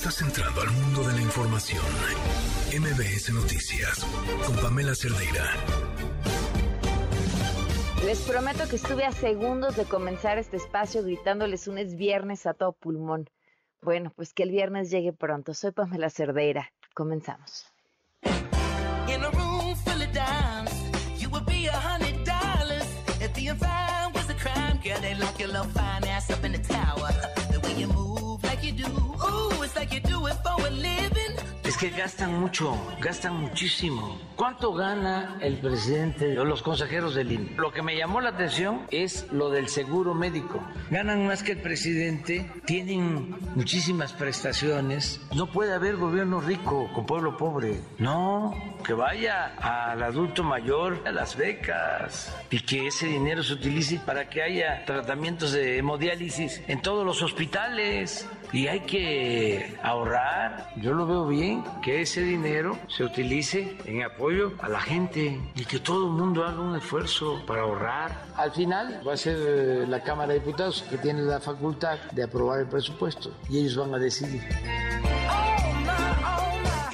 Estás entrando al mundo de la información. MBS Noticias con Pamela Cerdeira. Les prometo que estuve a segundos de comenzar este espacio gritándoles un es viernes a todo pulmón. Bueno, pues que el viernes llegue pronto. Soy Pamela Cerdeira. Comenzamos. Es que gastan mucho, gastan muchísimo. ¿Cuánto gana el presidente o los consejeros del INE? Lo que me llamó la atención es lo del seguro médico. Ganan más que el presidente, tienen muchísimas prestaciones. No puede haber gobierno rico con pueblo pobre. No, que vaya al adulto mayor a las becas y que ese dinero se utilice para que haya tratamientos de hemodiálisis en todos los hospitales y hay que ahorrar. Yo lo veo bien, que ese dinero se utilice en apoyo a la gente y que todo el mundo haga un esfuerzo para ahorrar. Al final va a ser eh, la Cámara de Diputados que tiene la facultad de aprobar el presupuesto y ellos van a decidir.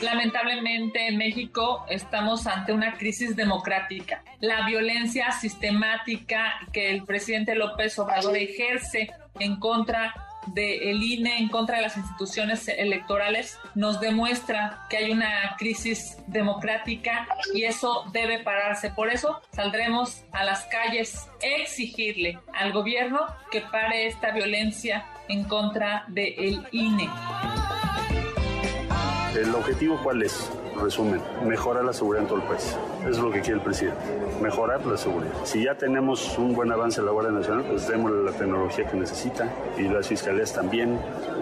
Lamentablemente en México estamos ante una crisis democrática. La violencia sistemática que el presidente López Obrador ejerce en contra del INE en contra de las instituciones electorales nos demuestra que hay una crisis democrática y eso debe pararse. Por eso saldremos a las calles exigirle al gobierno que pare esta violencia en contra del INE. ¿El objetivo cuál es? Resumen, mejorar la seguridad en todo el país. es lo que quiere el presidente, mejorar la seguridad. Si ya tenemos un buen avance en la Guardia Nacional, pues démosle la tecnología que necesita y las fiscalías también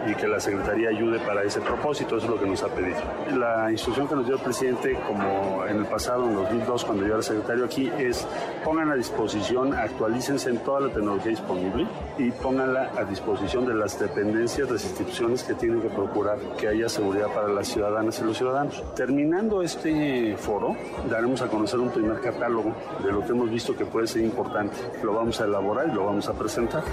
y que la Secretaría ayude para ese propósito, eso es lo que nos ha pedido. La instrucción que nos dio el presidente, como en el pasado, en 2002, cuando yo era secretario aquí, es pongan a disposición, actualícense en toda la tecnología disponible y pónganla a disposición de las dependencias, las instituciones que tienen que procurar que haya seguridad para las ciudadanas y los ciudadanos. Terminando este foro, daremos a conocer un primer catálogo de lo que hemos visto que puede ser importante. Lo vamos a elaborar y lo vamos a presentar.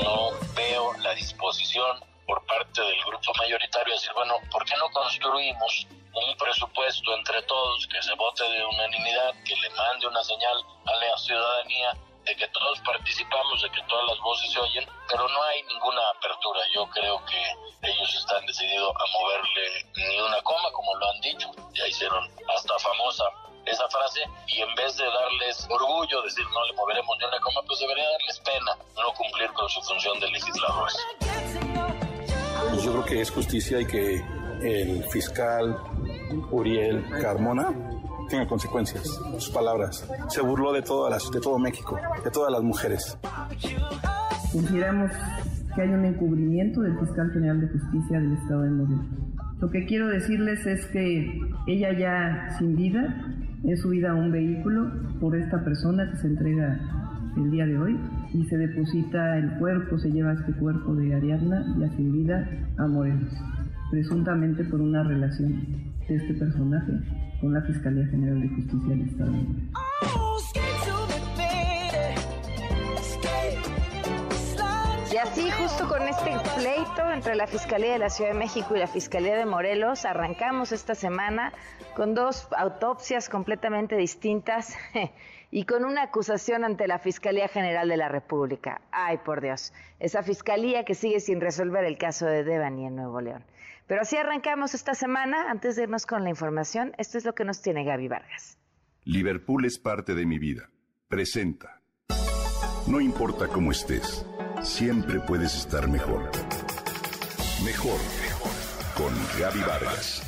No veo la disposición por parte del grupo mayoritario decir, bueno, ¿por qué no construimos un presupuesto entre todos que se vote de unanimidad, que le mande una señal a la ciudadanía de que todos participamos, de que todas las voces se oyen, pero no hay ninguna apertura. Yo creo que ellos están decididos a moverle ni una coma, como lo han dicho. Ya hicieron hasta famosa esa frase y en vez de darles orgullo, decir no le moveremos ni una coma, pues debería darles pena no cumplir con su función de legisladores. Pues yo creo que es justicia y que el fiscal Uriel Carmona tenga consecuencias. Sus palabras. Se burló de, todas las, de todo México, de todas las mujeres. Consideramos que hay un encubrimiento del fiscal general de justicia del Estado de Morelos. Lo que quiero decirles es que ella ya sin vida es subida a un vehículo por esta persona que se entrega el día de hoy y se deposita el cuerpo, se lleva este cuerpo de Ariadna ya sin vida a Morelos, presuntamente por una relación de este personaje con la Fiscalía General de Justicia del Estado. Y así, justo con este pleito entre la Fiscalía de la Ciudad de México y la Fiscalía de Morelos, arrancamos esta semana con dos autopsias completamente distintas y con una acusación ante la Fiscalía General de la República. Ay, por Dios, esa fiscalía que sigue sin resolver el caso de Devani en Nuevo León. Pero así arrancamos esta semana. Antes de irnos con la información, esto es lo que nos tiene Gaby Vargas. Liverpool es parte de mi vida. Presenta. No importa cómo estés, siempre puedes estar mejor. Mejor. Con Gaby Vargas.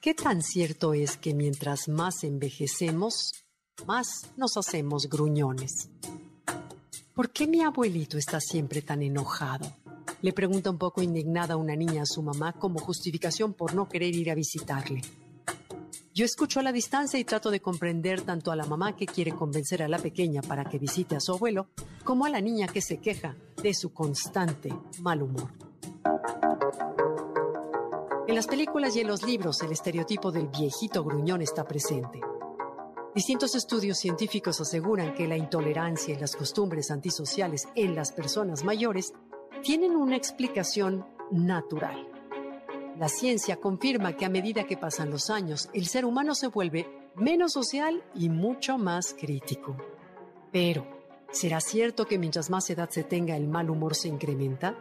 ¿Qué tan cierto es que mientras más envejecemos, más nos hacemos gruñones? ¿Por qué mi abuelito está siempre tan enojado? Le pregunta un poco indignada una niña a su mamá como justificación por no querer ir a visitarle. Yo escucho a la distancia y trato de comprender tanto a la mamá que quiere convencer a la pequeña para que visite a su abuelo, como a la niña que se queja de su constante mal humor. En las películas y en los libros el estereotipo del viejito gruñón está presente. Distintos estudios científicos aseguran que la intolerancia y las costumbres antisociales en las personas mayores tienen una explicación natural. La ciencia confirma que a medida que pasan los años, el ser humano se vuelve menos social y mucho más crítico. Pero, ¿será cierto que mientras más edad se tenga el mal humor se incrementa?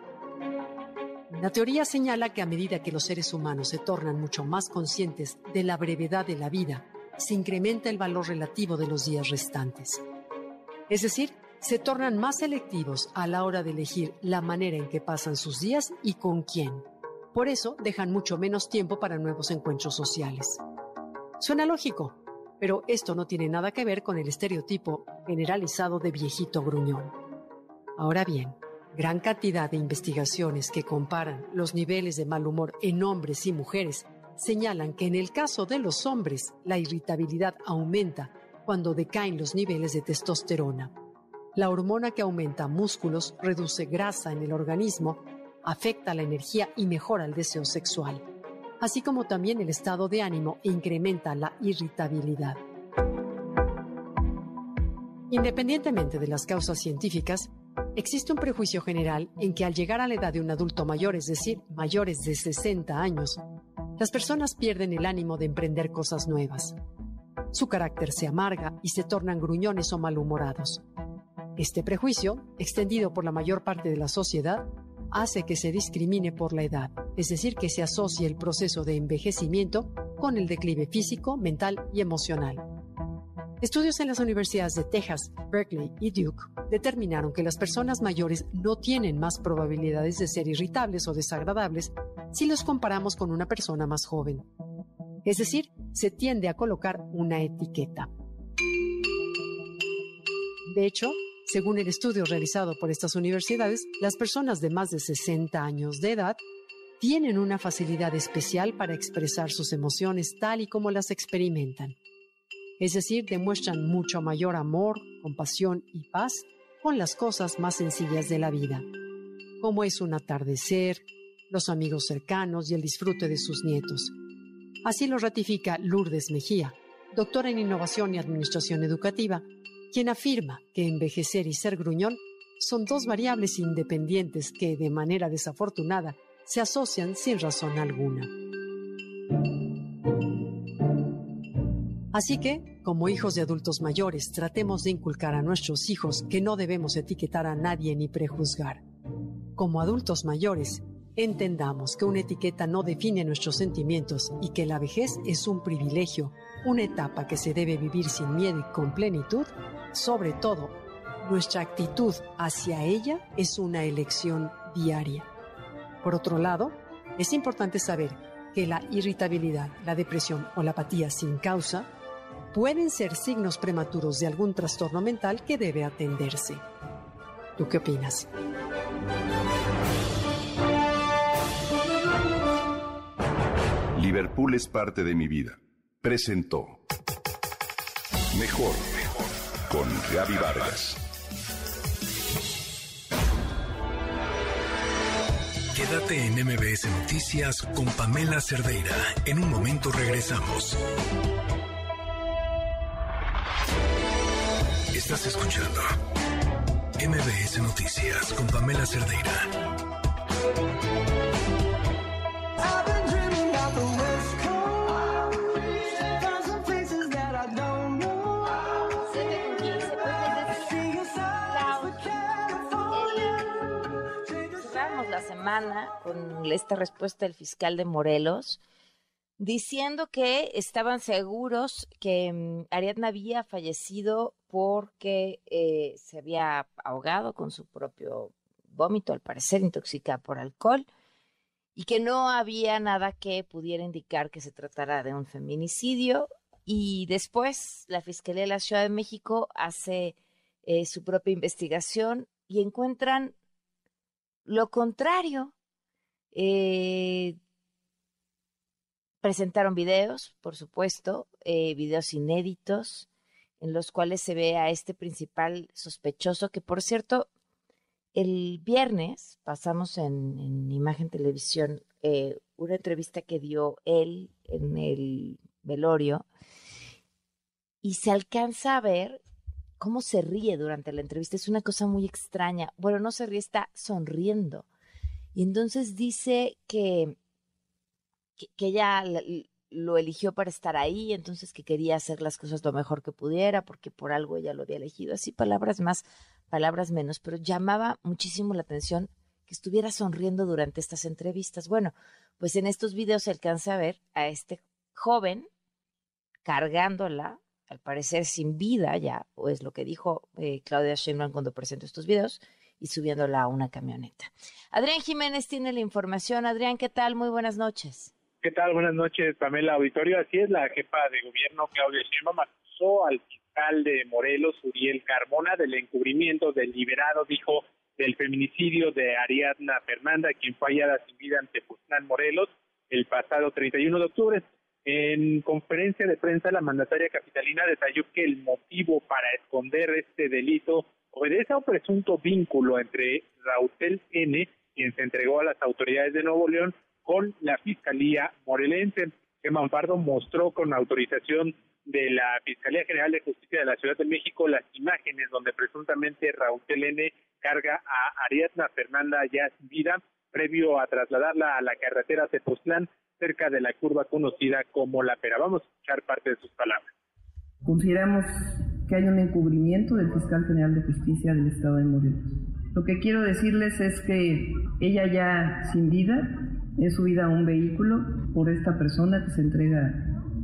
La teoría señala que a medida que los seres humanos se tornan mucho más conscientes de la brevedad de la vida, se incrementa el valor relativo de los días restantes. Es decir, se tornan más selectivos a la hora de elegir la manera en que pasan sus días y con quién. Por eso dejan mucho menos tiempo para nuevos encuentros sociales. Suena lógico, pero esto no tiene nada que ver con el estereotipo generalizado de viejito gruñón. Ahora bien, gran cantidad de investigaciones que comparan los niveles de mal humor en hombres y mujeres señalan que en el caso de los hombres la irritabilidad aumenta cuando decaen los niveles de testosterona. La hormona que aumenta músculos reduce grasa en el organismo, afecta la energía y mejora el deseo sexual, así como también el estado de ánimo e incrementa la irritabilidad. Independientemente de las causas científicas, existe un prejuicio general en que al llegar a la edad de un adulto mayor, es decir, mayores de 60 años, las personas pierden el ánimo de emprender cosas nuevas. Su carácter se amarga y se tornan gruñones o malhumorados. Este prejuicio, extendido por la mayor parte de la sociedad, hace que se discrimine por la edad, es decir, que se asocie el proceso de envejecimiento con el declive físico, mental y emocional. Estudios en las universidades de Texas, Berkeley y Duke determinaron que las personas mayores no tienen más probabilidades de ser irritables o desagradables si los comparamos con una persona más joven. Es decir, se tiende a colocar una etiqueta. De hecho, según el estudio realizado por estas universidades, las personas de más de 60 años de edad tienen una facilidad especial para expresar sus emociones tal y como las experimentan es decir, demuestran mucho mayor amor, compasión y paz con las cosas más sencillas de la vida, como es un atardecer, los amigos cercanos y el disfrute de sus nietos. Así lo ratifica Lourdes Mejía, doctora en Innovación y Administración Educativa, quien afirma que envejecer y ser gruñón son dos variables independientes que, de manera desafortunada, se asocian sin razón alguna. Así que, como hijos de adultos mayores, tratemos de inculcar a nuestros hijos que no debemos etiquetar a nadie ni prejuzgar. Como adultos mayores, entendamos que una etiqueta no define nuestros sentimientos y que la vejez es un privilegio, una etapa que se debe vivir sin miedo y con plenitud. Sobre todo, nuestra actitud hacia ella es una elección diaria. Por otro lado, es importante saber que la irritabilidad, la depresión o la apatía sin causa pueden ser signos prematuros de algún trastorno mental que debe atenderse. ¿Tú qué opinas? Liverpool es parte de mi vida. Presentó Mejor con Gaby Vargas. Quédate en MBS Noticias con Pamela Cerdeira. En un momento regresamos. Estás escuchando MBS Noticias con Pamela Cerdeira. Con esta respuesta del fiscal de Morelos diciendo que estaban seguros que mm, Ariadna había fallecido porque eh, se había ahogado con su propio vómito, al parecer intoxicada por alcohol, y que no había nada que pudiera indicar que se tratara de un feminicidio. Y después la Fiscalía de la Ciudad de México hace eh, su propia investigación y encuentran lo contrario. Eh, Presentaron videos, por supuesto, eh, videos inéditos, en los cuales se ve a este principal sospechoso, que por cierto, el viernes pasamos en, Imagen Televisión eh, una entrevista que dio él en el velorio y se alcanza a ver cómo se ríe durante la entrevista. Es una cosa muy extraña. Bueno, no se ríe, está sonriendo. Y entonces dice que, que, ella lo eligió para estar ahí, entonces que quería hacer las cosas lo mejor que pudiera, porque por algo ella lo había elegido. Así palabras más, palabras menos, pero llamaba muchísimo la atención que estuviera sonriendo durante estas entrevistas. Bueno, pues en estos videos se alcanza a ver a este joven cargándola al parecer sin vida ya, o es lo que dijo eh, Claudia Sheinbaum cuando presentó estos videos, y subiéndola a una camioneta. Adrián Jiménez tiene la información. Adrián, ¿qué tal? Muy buenas noches. ¿Qué tal? Buenas noches, Pamela Auditorio. Así es, la jefa de gobierno, Claudia Sheinbaum, acusó al fiscal de Morelos, Uriel Carmona, del encubrimiento deliberado, dijo, del feminicidio de Ariadna Fernanda, quien fue hallada sin vida ante Puzlán Morelos el pasado 31 de octubre. En conferencia de prensa, la mandataria capitalina detalló que el motivo para esconder este delito obedece a un presunto vínculo entre Rautel N., quien se entregó a las autoridades de Nuevo León, con la Fiscalía Morelense. Que Manfardo mostró con autorización de la Fiscalía General de Justicia de la Ciudad de México las imágenes donde presuntamente Rautel N. carga a Ariadna Fernanda ya vida, previo a trasladarla a la carretera Tepoztlán cerca de la curva conocida como la pera. Vamos a escuchar parte de sus palabras. Consideramos que hay un encubrimiento del fiscal general de justicia del estado de Morelos. Lo que quiero decirles es que ella ya sin vida es subida a un vehículo por esta persona que se entrega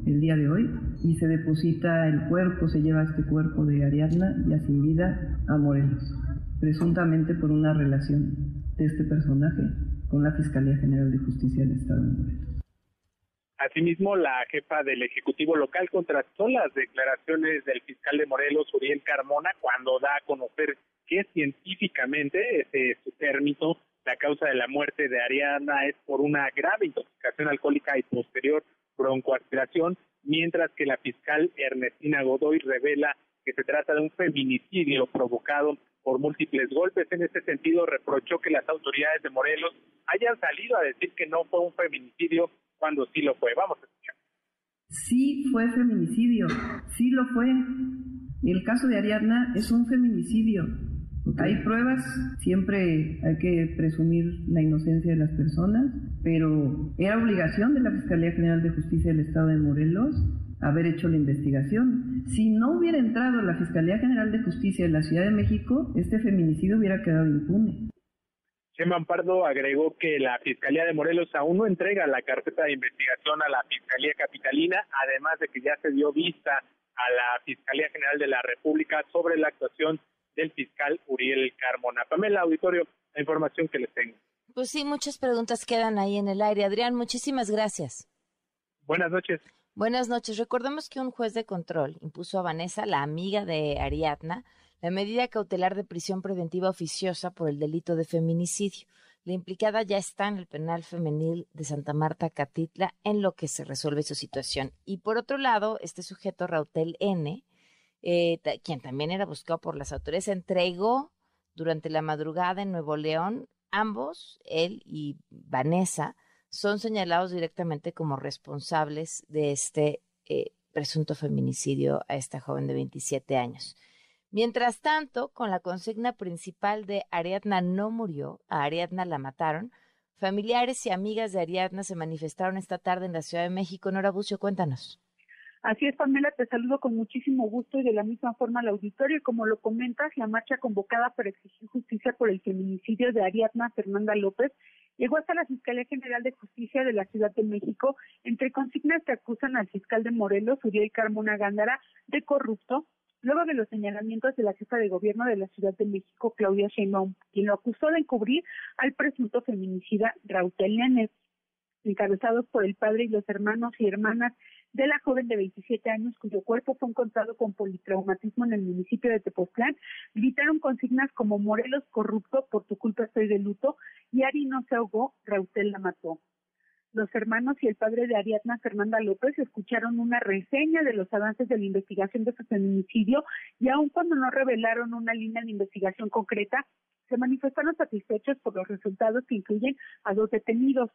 el día de hoy y se deposita el cuerpo, se lleva este cuerpo de Ariadna ya sin vida a Morelos, presuntamente por una relación de este personaje con la Fiscalía General de Justicia del Estado de Morelos. Asimismo, la jefa del Ejecutivo local contrastó las declaraciones del fiscal de Morelos, Uriel Carmona, cuando da a conocer que científicamente ese su término, la causa de la muerte de Ariana es por una grave intoxicación alcohólica y posterior broncoaspiración, mientras que la fiscal Ernestina Godoy revela que se trata de un feminicidio provocado por múltiples golpes. En ese sentido, reprochó que las autoridades de Morelos hayan salido a decir que no fue un feminicidio cuando sí lo fue. Vamos a escuchar. Sí fue feminicidio, sí lo fue. El caso de Ariadna es un feminicidio. Hay pruebas, siempre hay que presumir la inocencia de las personas, pero era obligación de la Fiscalía General de Justicia del Estado de Morelos haber hecho la investigación. Si no hubiera entrado la Fiscalía General de Justicia de la Ciudad de México, este feminicidio hubiera quedado impune. Chema Pardo agregó que la Fiscalía de Morelos aún no entrega la carpeta de investigación a la Fiscalía Capitalina, además de que ya se dio vista a la Fiscalía General de la República sobre la actuación del fiscal Uriel Carmona. Pamela Auditorio, la información que les tengo. Pues sí, muchas preguntas quedan ahí en el aire. Adrián, muchísimas gracias. Buenas noches. Buenas noches. Recordemos que un juez de control impuso a Vanessa, la amiga de Ariadna, la medida cautelar de prisión preventiva oficiosa por el delito de feminicidio. La implicada ya está en el penal femenil de Santa Marta Catitla en lo que se resuelve su situación. Y por otro lado, este sujeto, Rautel N., eh, quien también era buscado por las autoridades, entregó durante la madrugada en Nuevo León. Ambos, él y Vanessa, son señalados directamente como responsables de este eh, presunto feminicidio a esta joven de 27 años. Mientras tanto, con la consigna principal de Ariadna no murió, a Ariadna la mataron, familiares y amigas de Ariadna se manifestaron esta tarde en la Ciudad de México. Nora Bucio, cuéntanos. Así es, Pamela, te saludo con muchísimo gusto y de la misma forma al auditorio. Y como lo comentas, la marcha convocada para exigir justicia por el feminicidio de Ariadna Fernanda López llegó hasta la Fiscalía General de Justicia de la Ciudad de México, entre consignas que acusan al fiscal de Morelos, Uriel Carmona Gándara, de corrupto, luego de los señalamientos de la jefa de gobierno de la Ciudad de México, Claudia Sheinbaum, quien lo acusó de encubrir al presunto feminicida Rautel Llanes, encabezados por el padre y los hermanos y hermanas de la joven de 27 años cuyo cuerpo fue encontrado con politraumatismo en el municipio de Tepoztlán, gritaron consignas como Morelos corrupto, por tu culpa estoy de luto, y Ari no se ahogó, Rautel la mató. Los hermanos y el padre de Ariadna Fernanda López escucharon una reseña de los avances de la investigación de su feminicidio y aun cuando no revelaron una línea de investigación concreta, se manifestaron satisfechos por los resultados que incluyen a dos detenidos.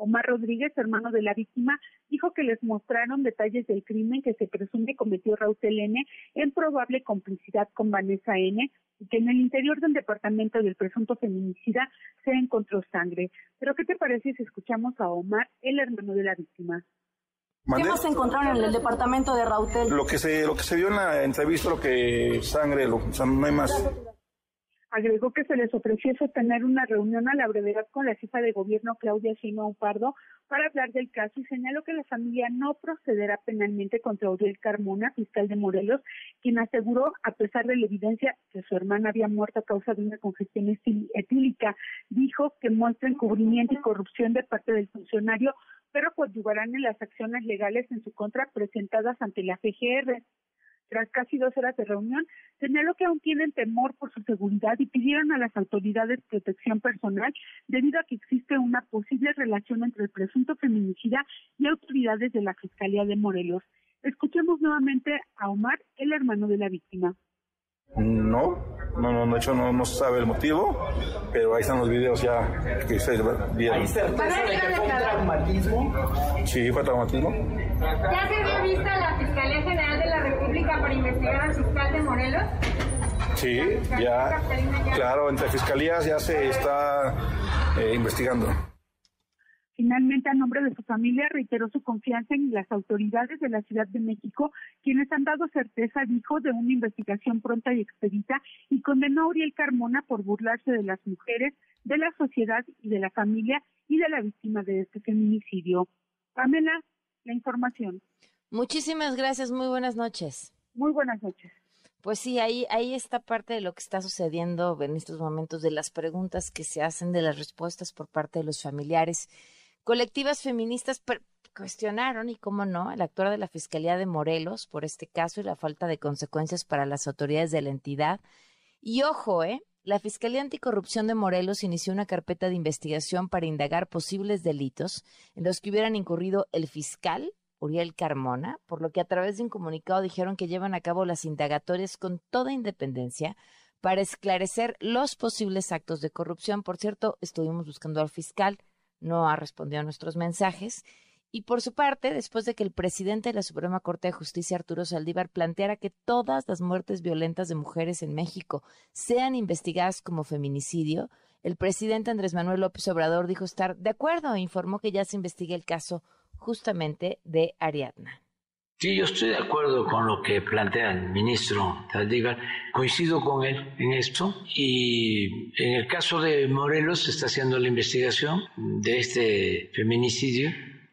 Omar Rodríguez, hermano de la víctima, dijo que les mostraron detalles del crimen que se presume cometió Raúl N en probable complicidad con Vanessa N y que en el interior del departamento del presunto feminicida se encontró sangre. Pero ¿qué te parece si escuchamos a Omar, el hermano de la víctima? ¿Qué más encontraron en el departamento de Rautel? Lo que se, lo que se vio en la entrevista, lo que sangre, lo, o sea, no hay más. Agregó que se les ofreció sostener una reunión a la brevedad con la jefa de gobierno Claudia Sheinbaum Pardo para hablar del caso y señaló que la familia no procederá penalmente contra Uriel Carmona, fiscal de Morelos, quien aseguró, a pesar de la evidencia que su hermana había muerto a causa de una congestión etílica, dijo que muestra encubrimiento y corrupción de parte del funcionario, pero coadyuvarán en las acciones legales en su contra presentadas ante la FGR tras casi dos horas de reunión, señaló que aún tienen temor por su seguridad y pidieron a las autoridades protección personal debido a que existe una posible relación entre el presunto feminicida y autoridades de la Fiscalía de Morelos. Escuchemos nuevamente a Omar, el hermano de la víctima. No, no, no, de hecho no, no se sabe el motivo, pero ahí están los videos ya que se vieron. ¿Hay certeza de que fue un traumatismo? Sí, fue traumatismo. ¿Ya se había visto a la Fiscalía General de la República para investigar al fiscal de Morelos? Sí, ya, claro, entre fiscalías ya se está eh, investigando. Finalmente, a nombre de su familia, reiteró su confianza en las autoridades de la Ciudad de México, quienes han dado certeza, dijo, de una investigación pronta y expedita y condenó a Uriel Carmona por burlarse de las mujeres, de la sociedad y de la familia y de la víctima de este feminicidio. Pamela, la información. Muchísimas gracias, muy buenas noches. Muy buenas noches. Pues sí, ahí, ahí está parte de lo que está sucediendo en estos momentos, de las preguntas que se hacen, de las respuestas por parte de los familiares. Colectivas feministas cuestionaron, y cómo no, el actuar de la Fiscalía de Morelos por este caso y la falta de consecuencias para las autoridades de la entidad. Y ojo, ¿eh? La Fiscalía Anticorrupción de Morelos inició una carpeta de investigación para indagar posibles delitos en los que hubieran incurrido el fiscal Uriel Carmona, por lo que a través de un comunicado dijeron que llevan a cabo las indagatorias con toda independencia para esclarecer los posibles actos de corrupción. Por cierto, estuvimos buscando al fiscal no ha respondido a nuestros mensajes. Y por su parte, después de que el presidente de la Suprema Corte de Justicia, Arturo Saldívar, planteara que todas las muertes violentas de mujeres en México sean investigadas como feminicidio, el presidente Andrés Manuel López Obrador dijo estar de acuerdo e informó que ya se investigue el caso justamente de Ariadna. Sí, yo estoy de acuerdo con lo que plantea el ministro Saldívar. Coincido con él en esto y en el caso de Morelos se está haciendo la investigación de este feminicidio.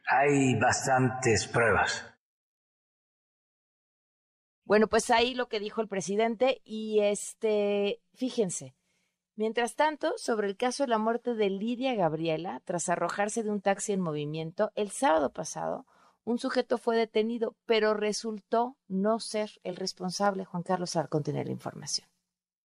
Hay bastantes pruebas. Bueno, pues ahí lo que dijo el presidente y este, fíjense, Mientras tanto, sobre el caso de la muerte de Lidia Gabriela, tras arrojarse de un taxi en movimiento, el sábado pasado, un sujeto fue detenido, pero resultó no ser el responsable. Juan Carlos Arcón tiene la información.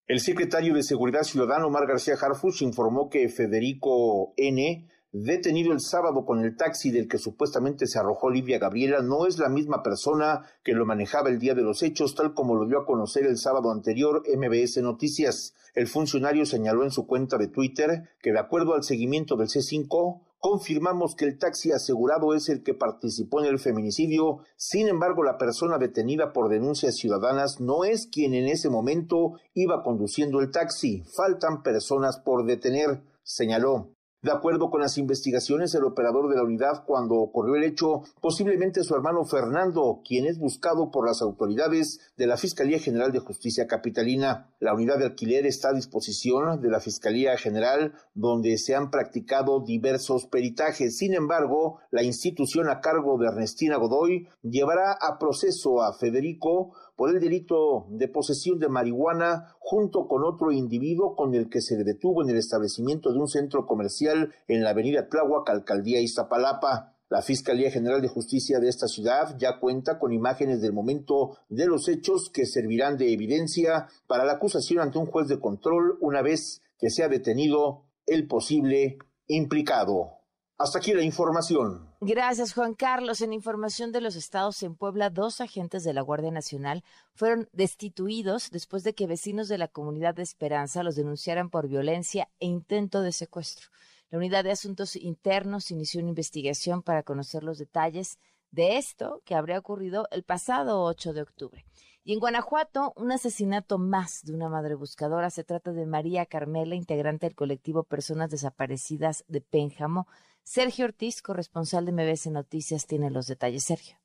El secretario de Seguridad Ciudadano, Omar García Harfuch, informó que Federico N., detenido el sábado con el taxi del que supuestamente se arrojó Livia Gabriela, no es la misma persona que lo manejaba el día de los hechos, tal como lo dio a conocer el sábado anterior MBS Noticias. El funcionario señaló en su cuenta de Twitter que de acuerdo al seguimiento del C5, confirmamos que el taxi asegurado es el que participó en el feminicidio, sin embargo la persona detenida por denuncias ciudadanas no es quien en ese momento iba conduciendo el taxi, faltan personas por detener, señaló. De acuerdo con las investigaciones, el operador de la unidad cuando ocurrió el hecho, posiblemente su hermano Fernando, quien es buscado por las autoridades de la Fiscalía General de Justicia Capitalina. La unidad de alquiler está a disposición de la Fiscalía General, donde se han practicado diversos peritajes. Sin embargo, la institución a cargo de Ernestina Godoy llevará a proceso a Federico por el delito de posesión de marihuana junto con otro individuo con el que se detuvo en el establecimiento de un centro comercial en la avenida Tláhuac, alcaldía Iztapalapa. La Fiscalía General de Justicia de esta ciudad ya cuenta con imágenes del momento de los hechos que servirán de evidencia para la acusación ante un juez de control una vez que sea detenido el posible implicado. Hasta aquí la información. Gracias, Juan Carlos. En información de los estados en Puebla, dos agentes de la Guardia Nacional fueron destituidos después de que vecinos de la comunidad de Esperanza los denunciaran por violencia e intento de secuestro. La Unidad de Asuntos Internos inició una investigación para conocer los detalles de esto que habría ocurrido el pasado 8 de octubre. Y en Guanajuato, un asesinato más de una madre buscadora. Se trata de María Carmela, integrante del colectivo Personas Desaparecidas de Pénjamo. Sergio Ortiz, corresponsal de MBS Noticias, tiene los detalles. Sergio.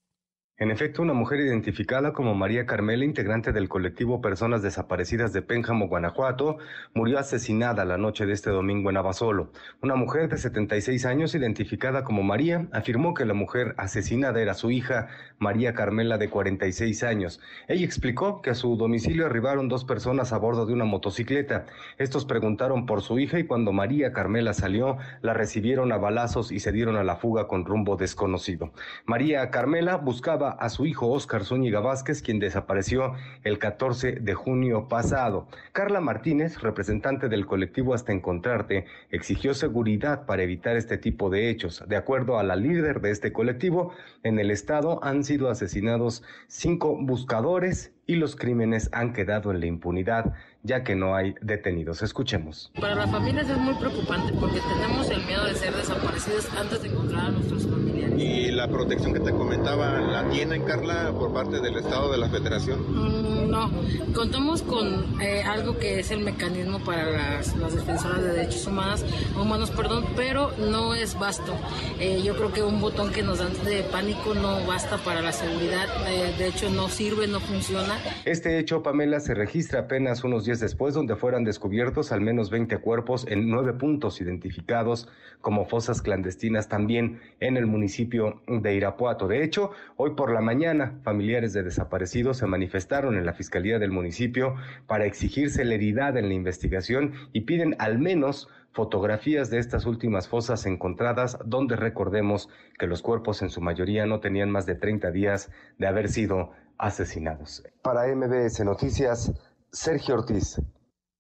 En efecto, una mujer identificada como María Carmela, integrante del colectivo Personas Desaparecidas de Pénjamo, Guanajuato, murió asesinada la noche de este domingo en Abasolo. Una mujer de 76 años, identificada como María, afirmó que la mujer asesinada era su hija, María Carmela, de 46 años. Ella explicó que a su domicilio arribaron dos personas a bordo de una motocicleta. Estos preguntaron por su hija y cuando María Carmela salió, la recibieron a balazos y se dieron a la fuga con rumbo desconocido. María Carmela buscaba a su hijo Óscar Zúñiga Vázquez, quien desapareció el 14 de junio pasado. Carla Martínez, representante del colectivo Hasta Encontrarte, exigió seguridad para evitar este tipo de hechos. De acuerdo a la líder de este colectivo, en el estado han sido asesinados cinco buscadores y los crímenes han quedado en la impunidad ya que no hay detenidos. Escuchemos. Para las familias es muy preocupante porque tenemos el miedo de ser desaparecidos antes de encontrar a nuestros familiares. ¿Y la protección que te comentaba la tienen, Carla, por parte del Estado de la Federación? Mm, no, contamos con eh, algo que es el mecanismo para las, las, defensoras de derechos humanos, humanos perdón, pero no es vasto. Eh, yo creo que un botón que nos dan de pánico no basta para la seguridad, eh, de hecho no sirve, no funciona. Este hecho, Pamela, se registra apenas unos después donde fueran descubiertos al menos 20 cuerpos en nueve puntos identificados como fosas clandestinas también en el municipio de Irapuato. De hecho, hoy por la mañana, familiares de desaparecidos se manifestaron en la Fiscalía del municipio para exigir celeridad en la investigación y piden al menos fotografías de estas últimas fosas encontradas, donde recordemos que los cuerpos en su mayoría no tenían más de 30 días de haber sido asesinados. Para MBS Noticias, Sergio Ortiz.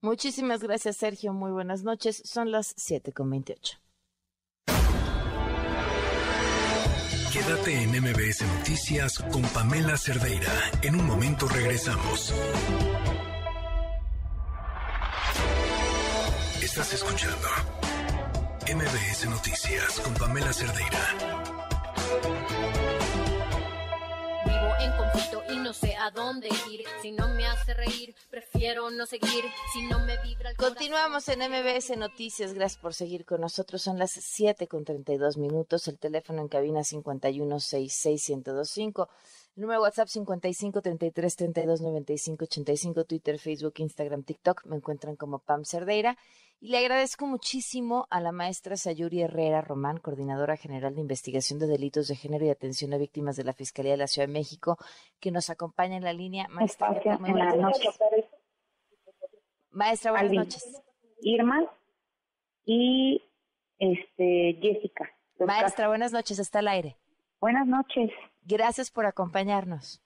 Muchísimas gracias, Sergio. Muy buenas noches. Son las 7.28. Quédate en MBS Noticias con Pamela Cerdeira. En un momento regresamos. Estás escuchando MBS Noticias con Pamela Cerdeira en conflicto y no sé a dónde ir. Si no me hace reír, prefiero no seguir. Si no me vibra el Continuamos en MBS Noticias. Gracias por seguir con nosotros. Son las 7 con 32 minutos. El teléfono en cabina 5166125. El número de WhatsApp 55 33 32 95 85. Twitter, Facebook, Instagram, TikTok. Me encuentran como Pam Cerdeira. Y le agradezco muchísimo a la maestra Sayuri Herrera Román, coordinadora general de investigación de delitos de género y atención a víctimas de la Fiscalía de la Ciudad de México, que nos acompaña en la línea. Maestra, buenas noches. Maestra, buenas noches. Irma y este Jessica. Maestra, buenas noches, está al aire. Buenas noches. Gracias por acompañarnos.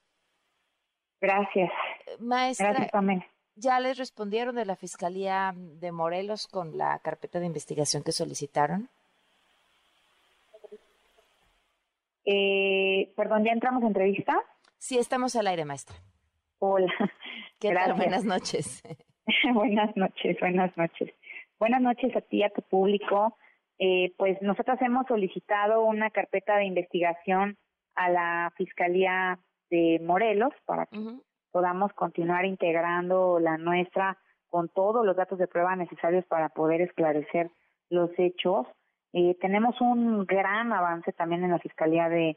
Gracias. Maestra, Gracias, Pamela. ¿Ya les respondieron de la Fiscalía de Morelos con la carpeta de investigación que solicitaron? Eh, perdón, ¿ya entramos en entrevista? Sí, estamos al aire, maestra. Hola. ¿Qué tal? Buenas noches. buenas noches, buenas noches. Buenas noches a ti, a tu público. Eh, pues nosotros hemos solicitado una carpeta de investigación a la Fiscalía de Morelos para que podamos continuar integrando la nuestra con todos los datos de prueba necesarios para poder esclarecer los hechos. Eh, tenemos un gran avance también en la Fiscalía de,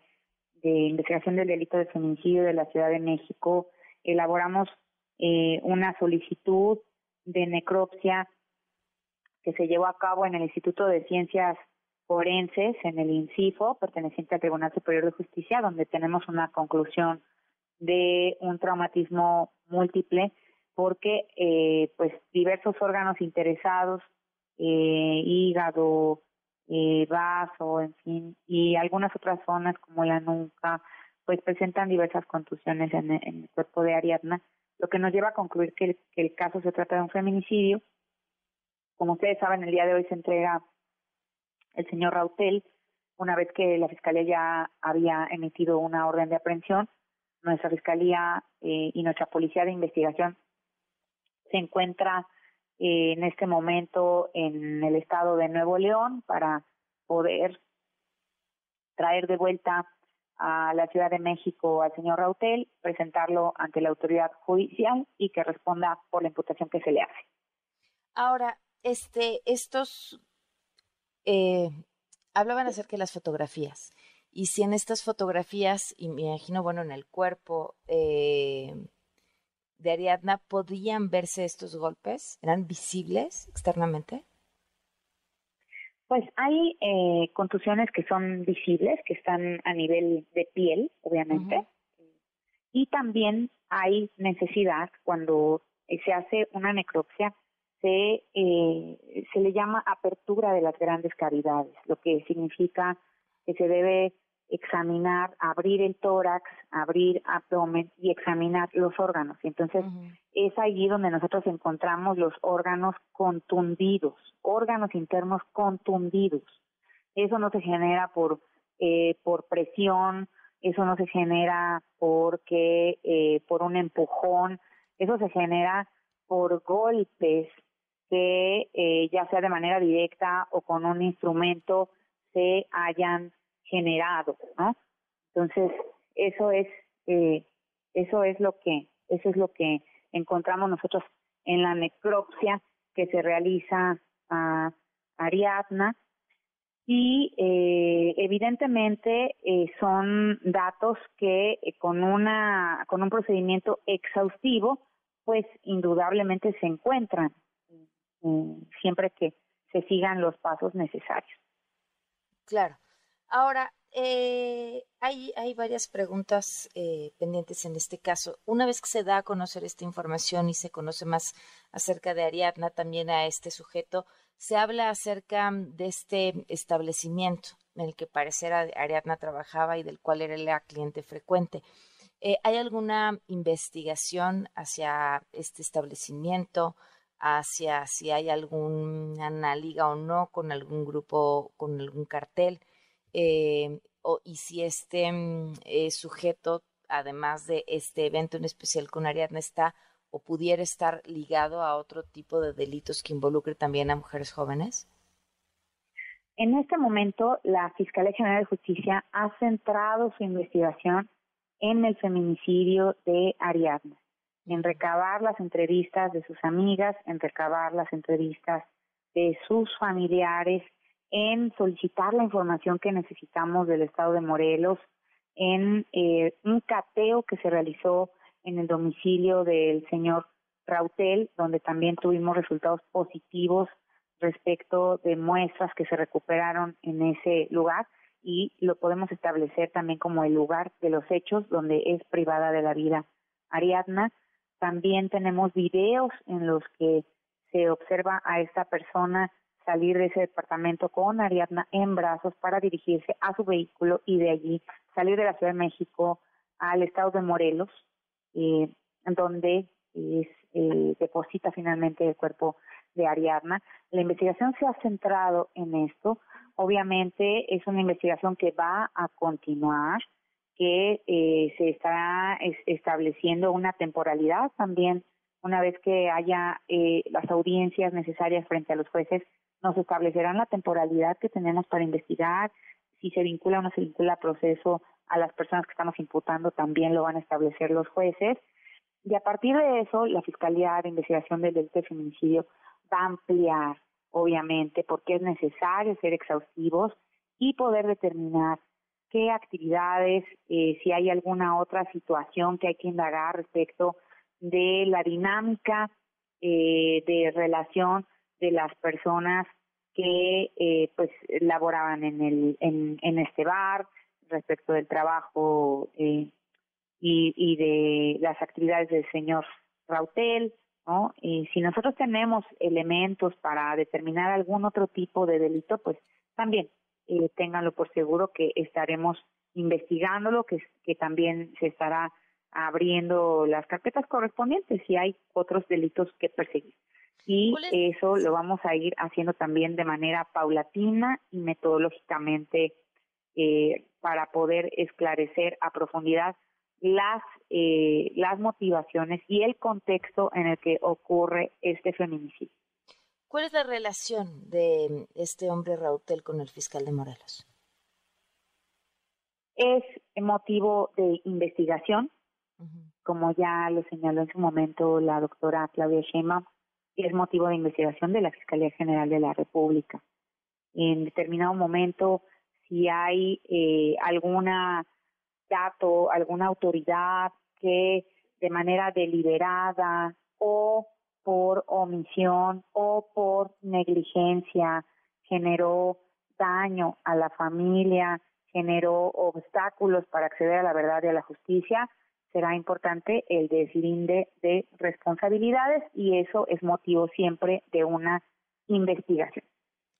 Investigación del Delito de Feminicidio de la Ciudad de México. Elaboramos eh, una solicitud de necropsia que se llevó a cabo en el Instituto de Ciencias Forenses, en el INCIFO, perteneciente al Tribunal Superior de Justicia, donde tenemos una conclusión de un traumatismo múltiple porque eh, pues diversos órganos interesados, eh, hígado, eh, vaso, en fin, y algunas otras zonas como la nuca, pues presentan diversas contusiones en, el cuerpo de Ariadna, lo que nos lleva a concluir que el, que el caso se trata de un feminicidio. Como ustedes saben, el día de hoy se entrega el señor Rautel una vez que la Fiscalía ya había emitido una orden de aprehensión, nuestra Fiscalía eh, y nuestra Policía de Investigación se encuentra eh, en este momento en el estado de Nuevo León para poder traer de vuelta a la Ciudad de México al señor Rautel, presentarlo ante la autoridad judicial y que responda por la imputación que se le hace. Ahora, este, estos eh, hablaban acerca de las fotografías. Y si en estas fotografías, y me imagino, bueno, en el cuerpo eh, de Ariadna, ¿podían verse estos golpes? ¿Eran visibles externamente? Pues hay eh, contusiones que son visibles, que están a nivel de piel, obviamente. Y también hay necesidad cuando se hace una necropsia, se, eh, se le llama apertura de las grandes cavidades, lo que significa que se debe examinar, abrir el tórax, abrir abdomen y examinar los órganos. Y entonces es allí donde nosotros encontramos los órganos contundidos, órganos internos contundidos. Eso no se genera por, eh, por presión, eso no se genera porque, eh, por un empujón, eso se genera por golpes que eh, ya sea de manera directa o con un instrumento se hayan generado. Entonces, eso es, eh, eso es lo que, eso es lo que encontramos nosotros en la necropsia que se realiza a Ariadna y eh, evidentemente eh, son datos que eh, con una con un procedimiento exhaustivo pues indudablemente se encuentran mm, siempre que se sigan los pasos necesarios. Claro. Ahora, eh, hay, hay varias preguntas eh, pendientes en este caso. Una vez que se da a conocer esta información y se conoce más acerca de Ariadna, también a este sujeto, se habla acerca de este establecimiento en el que pareciera Ariadna trabajaba y del cual era la cliente frecuente. Eh, ¿Hay alguna investigación hacia este establecimiento, hacia si hay alguna liga o no con algún grupo, con algún cartel? O, y si este mm, eh, sujeto, además de este evento en especial con Ariadna, está o pudiera estar ligado a otro tipo de delitos que involucre también a mujeres jóvenes? En este momento, la Fiscalía General de Justicia ha centrado su investigación en el feminicidio de Ariadna, en recabar las entrevistas de sus amigas, en recabar las entrevistas de sus familiares en solicitar la información que necesitamos del estado de Morelos, en eh, un cateo que se realizó en el domicilio del señor Rautel, donde también tuvimos resultados positivos respecto de muestras que se recuperaron en ese lugar y lo podemos establecer también como el lugar de los hechos donde es privada de la vida Ariadna. También tenemos videos en los que se observa a esta persona salir de ese departamento con Ariadna en brazos para dirigirse a su vehículo y de allí salir de la Ciudad de México al estado de Morelos, eh, donde eh, deposita finalmente el cuerpo de Ariadna. La investigación se ha centrado en esto. Obviamente es una investigación que va a continuar, que eh, se está estableciendo una temporalidad también una vez que haya eh, las audiencias necesarias frente a los jueces nos establecerán la temporalidad que tenemos para investigar, si se vincula o no se vincula el proceso a las personas que estamos imputando, también lo van a establecer los jueces. Y a partir de eso, la Fiscalía de Investigación del Delito de Feminicidio va a ampliar, obviamente, porque es necesario ser exhaustivos y poder determinar qué actividades, eh, si hay alguna otra situación que hay que indagar respecto de la dinámica eh, de relación de las personas que eh, pues laboraban en el en, este bar respecto del trabajo eh, y, de las actividades del señor Rautel no y si nosotros tenemos elementos para determinar algún otro tipo de delito pues también eh, ténganlo por seguro que estaremos investigándolo que también se estará abriendo las carpetas correspondientes si hay otros delitos que perseguir y eso lo vamos a ir haciendo también de manera paulatina y metodológicamente eh, para poder esclarecer a profundidad las, eh, las motivaciones y el contexto en el que ocurre este feminicidio. ¿Cuál es la relación de este hombre Rautel con el fiscal de Morelos? Es motivo de investigación, como ya lo señaló en su momento la doctora Claudia Sheinbaum, es motivo de investigación de la Fiscalía General de la República. En determinado momento, si hay eh, alguna dato, alguna autoridad que de manera deliberada o por omisión o por negligencia generó daño a la familia, generó obstáculos para acceder a la verdad y a la justicia, será importante el deslinde de responsabilidades y eso es motivo siempre de una investigación.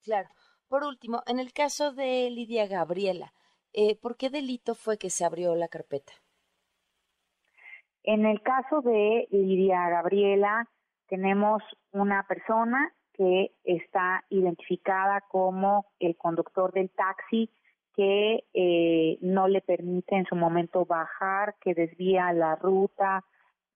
Claro. Por último, en el caso de Lidia Gabriela, eh, ¿por qué delito fue que se abrió la carpeta? En el caso de Lidia Gabriela, tenemos una persona que está identificada como el conductor del taxi que eh, no le permite en su momento bajar, que desvía la ruta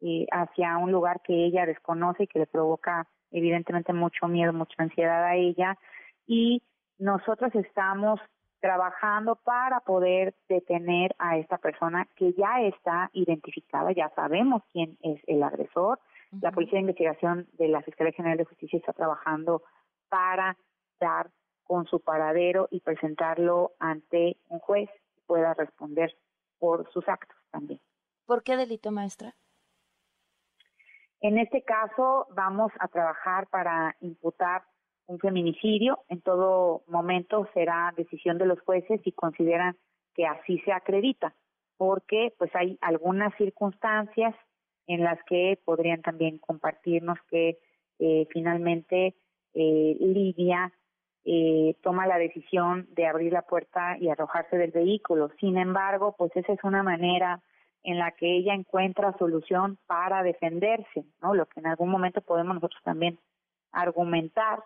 eh, hacia un lugar que ella desconoce y que le provoca evidentemente mucho miedo, mucha ansiedad a ella. Y nosotros estamos trabajando para poder detener a esta persona que ya está identificada, ya sabemos quién es el agresor. La Policía de Investigación de la Fiscalía General de Justicia está trabajando para dar con su paradero y presentarlo ante un juez que pueda responder por sus actos también. ¿Por qué delito, maestra? En este caso vamos a trabajar para imputar un feminicidio. En todo momento será decisión de los jueces si consideran que así se acredita, porque pues hay algunas circunstancias en las que podrían también compartirnos que eh, finalmente eh, Lidia eh, toma la decisión de abrir la puerta y arrojarse del vehículo. Sin embargo, pues esa es una manera en la que ella encuentra solución para defenderse, ¿no? Lo que en algún momento podemos nosotros también argumentar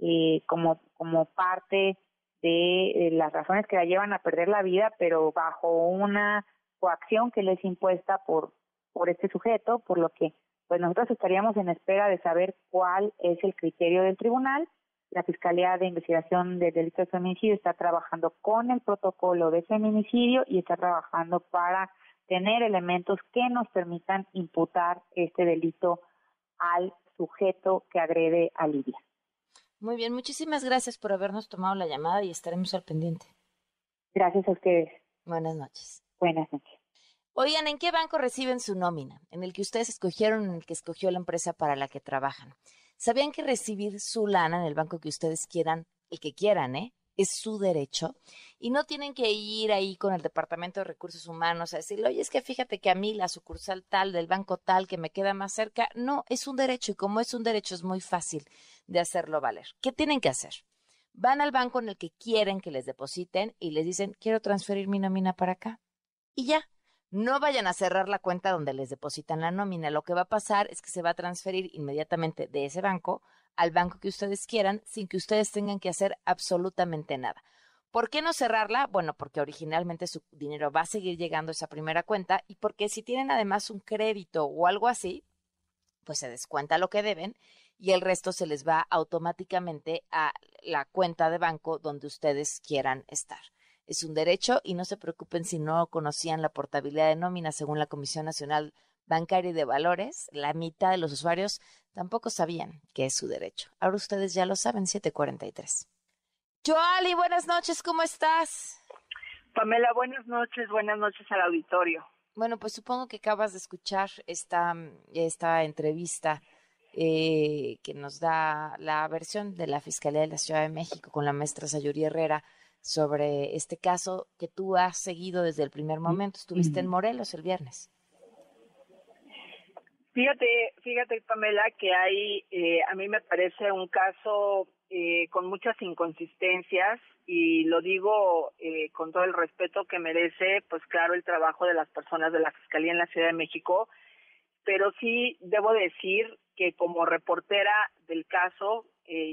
eh, como, como parte de eh, las razones que la llevan a perder la vida, pero bajo una coacción que les impuesta por, por este sujeto, por lo que pues nosotros estaríamos en espera de saber cuál es el criterio del tribunal. La Fiscalía de Investigación de Delitos de Feminicidio está trabajando con el protocolo de feminicidio y está trabajando para tener elementos que nos permitan imputar este delito al sujeto que agrede a Lidia. Muy bien, muchísimas gracias por habernos tomado la llamada y estaremos al pendiente. Gracias a ustedes. Buenas noches. Buenas noches. Oigan, ¿en qué banco reciben su nómina? En el que ustedes escogieron, en el que escogió la empresa para la que trabajan. ¿Sabían que recibir su lana en el banco que ustedes quieran, el que quieran, eh? es su derecho y no tienen que ir ahí con el Departamento de Recursos Humanos a decirle, oye, es que fíjate que a mí la sucursal tal del banco tal que me queda más cerca, no, es un derecho y como es un derecho es muy fácil de hacerlo valer. ¿Qué tienen que hacer? Van al banco en el que quieren que les depositen y les dicen, quiero transferir mi nómina para acá. Y ya, no vayan a cerrar la cuenta donde les depositan la nómina. Lo que va a pasar es que se va a transferir inmediatamente de ese banco al banco que ustedes quieran sin que ustedes tengan que hacer absolutamente nada. ¿Por qué no cerrarla? Bueno, porque originalmente su dinero va a seguir llegando a esa primera cuenta y porque si tienen además un crédito o algo así, pues se descuenta lo que deben y el resto se les va automáticamente a la cuenta de banco donde ustedes quieran estar. Es un derecho y no se preocupen si no conocían la portabilidad de nómina según la Comisión Nacional Bancaria y de Valores. La mitad de los usuarios tampoco sabían que es su derecho. Ahora ustedes ya lo saben, 743. Joali, buenas noches, ¿cómo estás? Pamela, buenas noches, buenas noches al auditorio. Bueno, pues supongo que acabas de escuchar esta, esta entrevista eh, que nos da la versión de la Fiscalía de la Ciudad de México con la maestra Sayuri Herrera sobre este caso que tú has seguido desde el primer momento. Estuviste en Morelos el viernes. Fíjate, fíjate Pamela que hay, eh, a mí me parece un caso eh, con muchas inconsistencias y lo digo eh, con todo el respeto que merece, pues claro, el trabajo de las personas de la Fiscalía en la Ciudad de México, pero sí debo decir que como reportera del caso,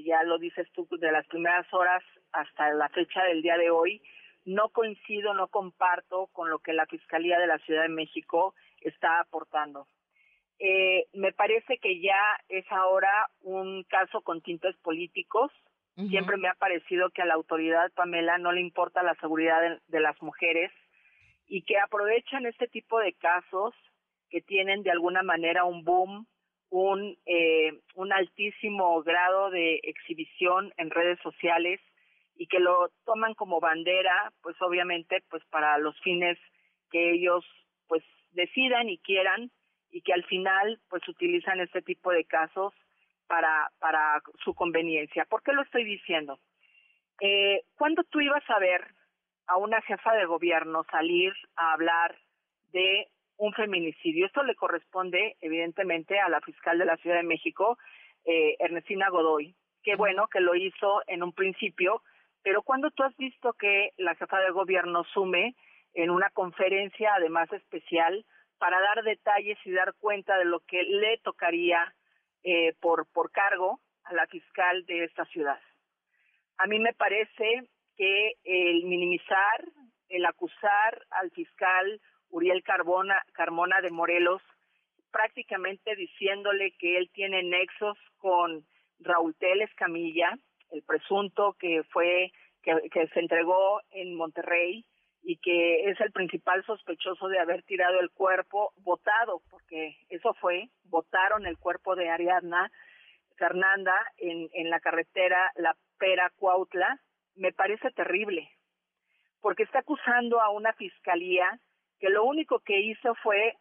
ya lo dices tú, de las primeras horas hasta la fecha del día de hoy, no coincido, no comparto con lo que la Fiscalía de la Ciudad de México está aportando. Eh, me parece que ya es ahora un caso con tintes políticos. Siempre me ha parecido que a la autoridad, Pamela, no le importa la seguridad de las mujeres y que aprovechan este tipo de casos que tienen de alguna manera un boom, un, eh, un altísimo grado de exhibición en redes sociales y que lo toman como bandera, pues obviamente, pues para los fines que ellos pues decidan y quieran y que al final pues utilizan este tipo de casos para para su conveniencia. ¿Por qué lo estoy diciendo? Eh, ¿Cuándo tú ibas a ver a una jefa de gobierno salir a hablar de un feminicidio. Esto le corresponde, evidentemente, a la fiscal de la Ciudad de México, eh, Ernestina Godoy. Qué bueno que lo hizo en un principio, pero cuando tú has visto que la jefa de gobierno sume en una conferencia, además especial, para dar detalles y dar cuenta de lo que le tocaría eh, por, por cargo a la fiscal de esta ciudad. A mí me parece que el minimizar, el acusar al fiscal Uriel Carbona, Carmona de Morelos, prácticamente diciéndole que él tiene nexos con Raúl Teles Camilla, el presunto que fue que, se entregó en Monterrey y que es el principal sospechoso de haber tirado el cuerpo votado, porque eso fue, votaron el cuerpo de Ariadna Fernanda en, en la carretera La Pera Cuautla, me parece terrible, porque está acusando a una fiscalía que lo único que hizo fue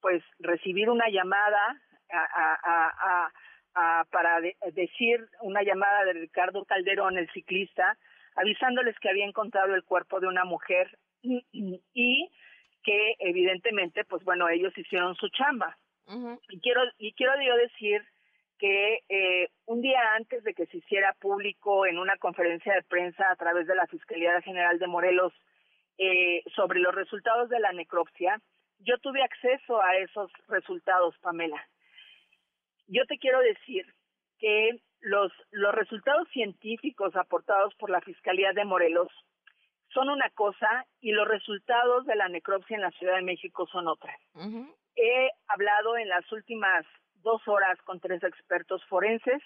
pues recibir una llamada a, a, para decir una llamada de Ricardo Calderón, el ciclista, avisándoles que había encontrado el cuerpo de una mujer y, que evidentemente pues bueno ellos hicieron su chamba. Y quiero y quiero yo decir que eh, un día antes de que se hiciera público en una conferencia de prensa a través de la Fiscalía General de Morelos eh, sobre los resultados de la necropsia, yo tuve acceso a esos resultados, Pamela. Yo te quiero decir que los, los resultados científicos aportados por la Fiscalía de Morelos son una cosa y los resultados de la necropsia en la Ciudad de México son otra. He hablado en las últimas dos horas con tres expertos forenses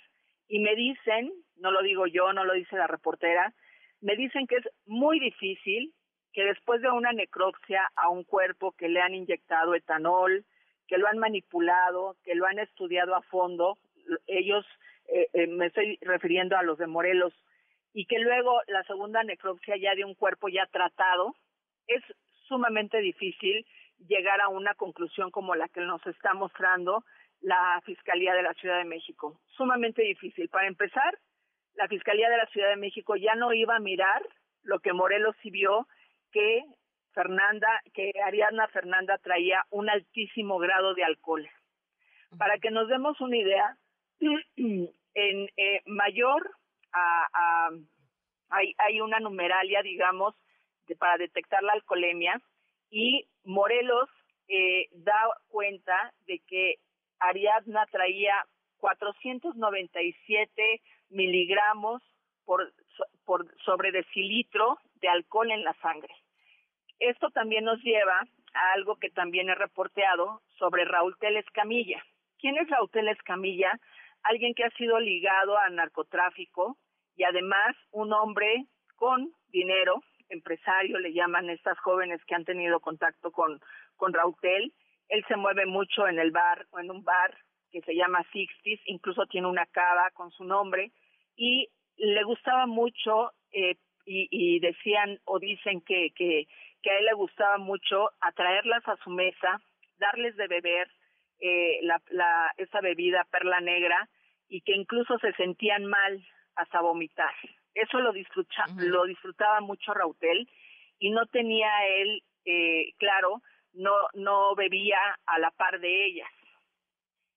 y me dicen, no lo digo yo, no lo dice la reportera, me dicen que es muy difícil que después de una necropsia a un cuerpo que le han inyectado etanol, que lo han manipulado, que lo han estudiado a fondo, ellos, eh, eh, me estoy refiriendo a los de Morelos, y que luego la segunda necropsia ya de un cuerpo ya tratado, es sumamente difícil llegar a una conclusión como la que nos está mostrando la Fiscalía de la Ciudad de México. Sumamente difícil. Para empezar, la Fiscalía de la Ciudad de México ya no iba a mirar lo que Morelos sí vio, que Fernanda, que Ariadna Fernanda traía un altísimo grado de alcohol. Para que nos demos una idea, en eh, mayor a, hay, hay una numeralia, digamos, de, para detectar la alcoholemia y Morelos eh, da cuenta de que Ariadna traía 497 miligramos por, por sobre decilitro de alcohol en la sangre. Esto también nos lleva a algo que también he reporteado sobre Raúl Teles Camilla. ¿Quién es Raúl Teles Camilla? Alguien que ha sido ligado al narcotráfico y además un hombre con dinero, empresario, le llaman estas jóvenes que han tenido contacto con, con Raúl él se mueve mucho en el bar o en un bar que se llama Sixties, incluso tiene una cava con su nombre y le gustaba mucho eh, y, y, decían o dicen que, que, que a él le gustaba mucho atraerlas a su mesa, darles de beber eh, la, la, esa bebida perla negra y que incluso se sentían mal hasta vomitar. Eso lo, disfruta, lo disfrutaba mucho Rautel y no tenía él eh, claro no, no bebía a la par de ellas.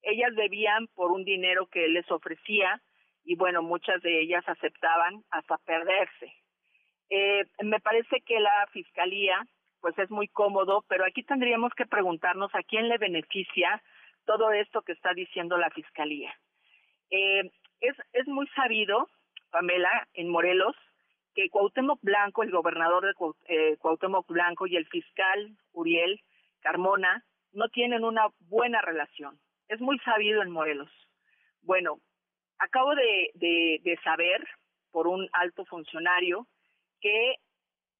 Ellas bebían por un dinero que él les ofrecía y bueno, muchas de ellas aceptaban hasta perderse. Eh, me parece que la fiscalía, pues es muy cómodo, pero aquí tendríamos que preguntarnos a quién le beneficia todo esto que está diciendo la fiscalía. Eh, es, es muy sabido, Pamela, en Morelos, que Cuauhtémoc Blanco, el gobernador de eh, Cuauhtémoc Blanco y el fiscal Uriel Carmona no tienen una buena relación. Es muy sabido en Morelos. Bueno, acabo de, de, saber por un alto funcionario que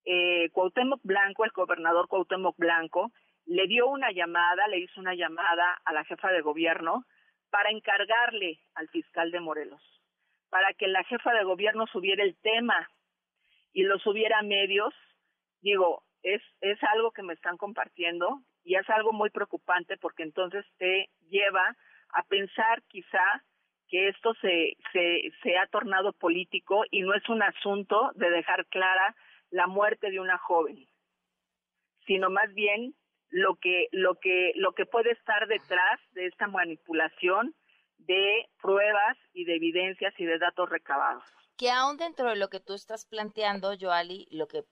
eh, Cuauhtémoc Blanco, el gobernador Cuauhtémoc Blanco, le dio una llamada, le hizo una llamada a la jefa de gobierno para encargarle al fiscal de Morelos, para que la jefa de gobierno subiera el tema y lo subiera medios. Digo, es, es algo que me están compartiendo y es algo muy preocupante porque entonces te lleva a pensar quizá que esto se, se, ha tornado político y no es un asunto de dejar clara la muerte de una joven, sino más bien lo que lo que lo que puede estar detrás de esta manipulación de pruebas y de evidencias y de datos recabados. Que aún dentro de lo que tú estás planteando, Joali, lo que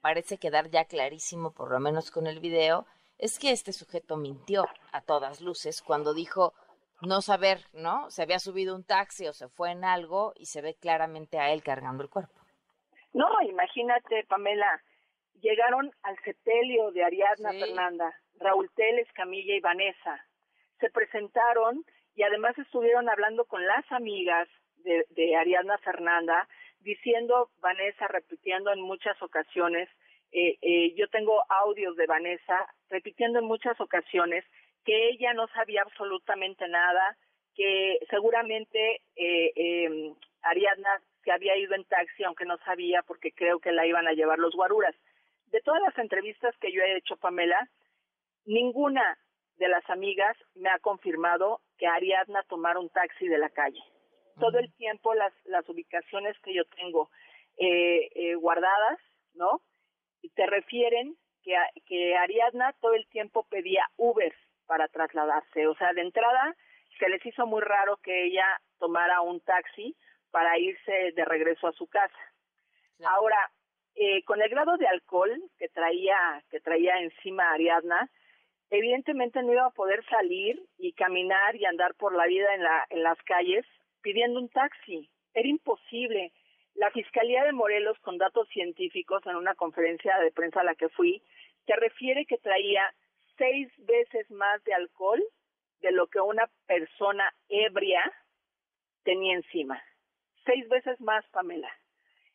parece quedar ya clarísimo, por lo menos con el video, es que este sujeto mintió a todas luces cuando dijo no saber, ¿no? Se había subido un taxi o se fue en algo y se ve claramente a él cargando el cuerpo. No, imagínate, Pamela, llegaron al sepelio de Ariadna Fernanda, Raúl Teles, Camilla y Vanessa. Se presentaron y además estuvieron hablando con las amigas de, de Ariadna Fernanda, diciendo, Vanessa, repitiendo en muchas ocasiones, eh, eh, yo tengo audios de Vanessa repitiendo en muchas ocasiones que ella no sabía absolutamente nada, que seguramente eh, eh, Ariadna se había ido en taxi, aunque no sabía porque creo que la iban a llevar los guaruras de todas las entrevistas que yo he hecho, Pamela, ninguna de las amigas me ha confirmado que Ariadna tomara un taxi de la calle. Todo el tiempo las, las ubicaciones que yo tengo eh, eh, guardadas, ¿no? Te refieren que, que Ariadna todo el tiempo pedía Uber para trasladarse. O sea, de entrada se les hizo muy raro que ella tomara un taxi para irse de regreso a su casa. Ahora, eh, con el grado de alcohol que traía, que traía encima Ariadna, evidentemente no iba a poder salir y caminar y andar por la vida en, la, en las calles pidiendo un taxi. Era imposible. La Fiscalía de Morelos, con datos científicos, en una conferencia de prensa a la que fui, te refiere que traía seis veces más de alcohol de lo que una persona ebria tenía encima. Seis veces más, Pamela.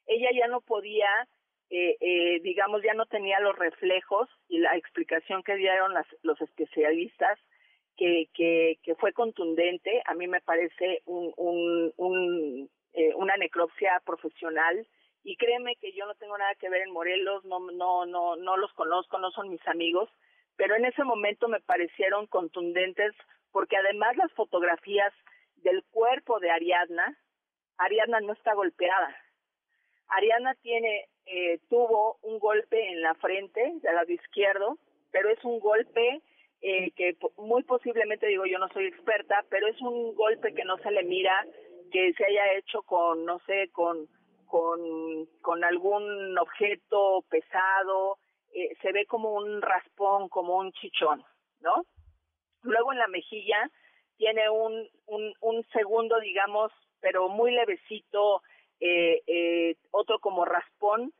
Ella ya no podía eh, eh, digamos, ya no tenía los reflejos y la explicación que dieron las, los especialistas, que, que, que fue contundente. A mí me parece un, un, eh, una necropsia profesional y créeme que yo no tengo nada que ver en Morelos, no, no, no, no los conozco, no son mis amigos, pero en ese momento me parecieron contundentes porque además las fotografías del cuerpo de Ariadna, Ariadna no está golpeada. Ariadna tiene eh, tuvo un golpe en la frente del lado izquierdo, pero es un golpe eh, que muy posiblemente, digo yo no soy experta, pero es un golpe que no se le mira que se haya hecho con, no sé, con, con, con algún objeto pesado, eh, se ve como un raspón, como un chichón, ¿no? Luego en la mejilla tiene un, un, un segundo, digamos, pero muy levecito, eh, eh, otro como raspón,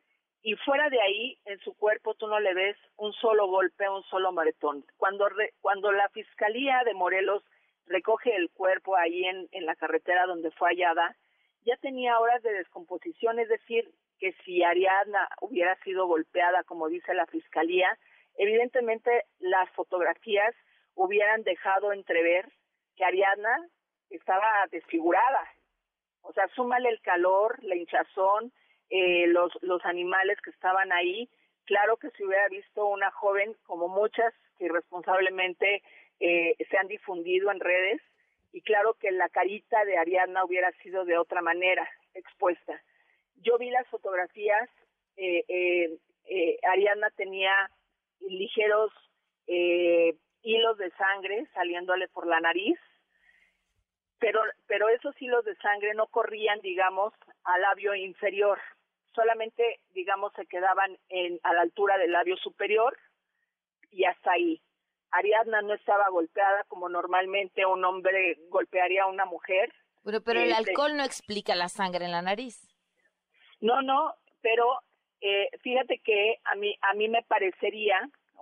y fuera de ahí, en su cuerpo tú no le ves un solo golpe, un solo maretón. Cuando, cuando la Fiscalía de Morelos recoge el cuerpo ahí en, en la carretera donde fue hallada, ya tenía horas de descomposición, es decir, que si Ariadna hubiera sido golpeada, como dice la Fiscalía, evidentemente las fotografías hubieran dejado entrever que Ariadna estaba desfigurada, o sea, súmale el calor, la hinchazón, eh, los, los animales que estaban ahí. Claro que si hubiera visto una joven, como muchas que irresponsablemente eh, se han difundido en redes, y claro que la carita de Ariadna hubiera sido de otra manera expuesta. Yo vi las fotografías, eh, eh, eh Ariadna tenía ligeros eh, hilos de sangre saliéndole por la nariz, pero, pero esos hilos de sangre no corrían, digamos, al labio inferior, solamente, digamos, se quedaban en, a la altura del labio superior y hasta ahí. Ariadna no estaba golpeada como normalmente un hombre golpearía a una mujer. Pero, pero el este alcohol no explica la sangre en la nariz. No, no, pero eh, fíjate que a mí, a mí me parecería,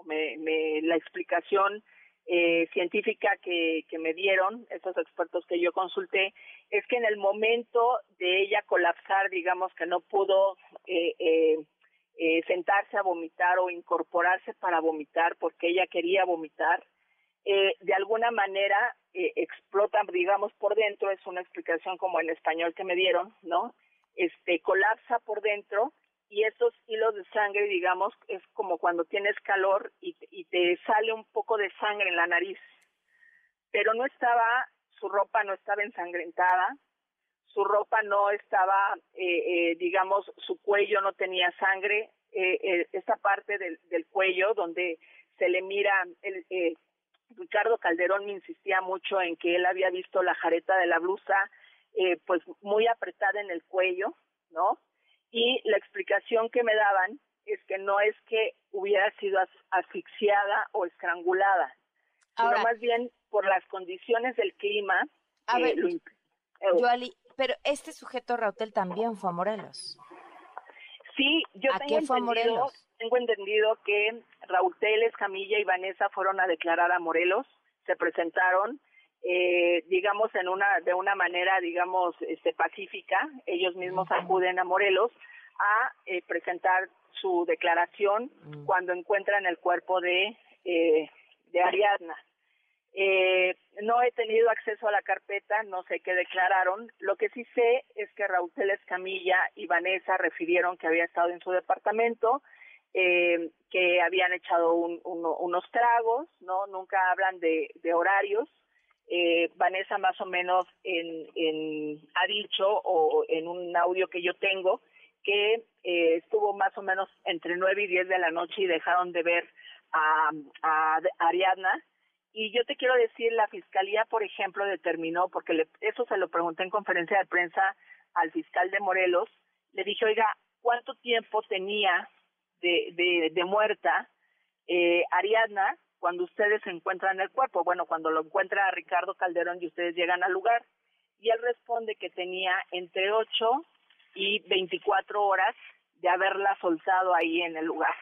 me, me, la explicación eh, científica que, que me dieron esos expertos que yo consulté es que en el momento de ella colapsar, digamos que no pudo eh, eh, eh, sentarse a vomitar o incorporarse para vomitar porque ella quería vomitar, eh, de alguna manera eh, explota, digamos, por dentro, es una explicación como en español que me dieron, ¿no? Este, colapsa por dentro y estos hilos de sangre, digamos, es como cuando tienes calor y, y te sale un poco de sangre en la nariz. Pero no estaba, su ropa no estaba ensangrentada, su ropa no estaba, eh, eh, digamos, su cuello no tenía sangre, eh, eh, esta parte del, del cuello donde se le mira, el, eh, Ricardo Calderón me insistía mucho en que él había visto la jareta de la blusa, eh, pues muy apretada en el cuello, ¿no? Y la explicación que me daban es que no es que hubiera sido as asfixiada o estrangulada, Ahora, sino más bien por las condiciones del clima. A eh, ver, lo eh, Yoali, pero este sujeto Rautel también fue a Morelos. Sí, yo ¿A tengo qué fue a entendido, Morelos? tengo entendido que Raúl Teles, Camilla y Vanessa fueron a declarar a Morelos, se presentaron, eh, digamos en una de una manera, digamos, este pacífica, ellos mismos acuden a Morelos a eh, presentar su declaración Mm. cuando encuentran el cuerpo de eh, de Ariadna. Eh, no he tenido acceso a la carpeta, no sé qué declararon. Lo que sí sé es que Raúl Teles Camilla y Vanessa refirieron que había estado en su departamento, eh, que habían echado un- uno- unos tragos, ¿no? Nunca hablan de, de horarios. Eh, Vanessa más o menos en, en, ha dicho, o en un audio que yo tengo, que eh, estuvo más o menos entre 9 y 10 de la noche y dejaron de ver a, a Ariadna. Y yo te quiero decir, la fiscalía, por ejemplo, determinó, porque le- eso se lo pregunté en conferencia de prensa al fiscal de Morelos, le dije, oiga, ¿cuánto tiempo tenía de, de, de muerta eh, Ariadna cuando ustedes encuentran el cuerpo? Bueno, cuando lo encuentra Ricardo Calderón y ustedes llegan al lugar. Y él responde que tenía entre 8 y 24 horas de haberla soltado ahí en el lugar.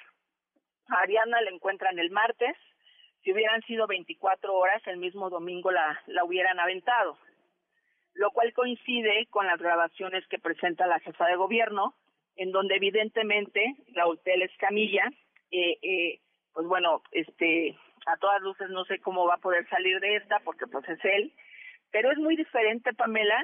A Ariadna la encuentran el martes, si hubieran sido 24 horas, el mismo domingo la, la hubieran aventado, lo cual coincide con las grabaciones que presenta la jefa de gobierno, en donde evidentemente Raúl Teles Camilla, eh, eh, pues bueno, este, a todas luces no sé cómo va a poder salir de esta, porque pues es él, pero es muy diferente, Pamela,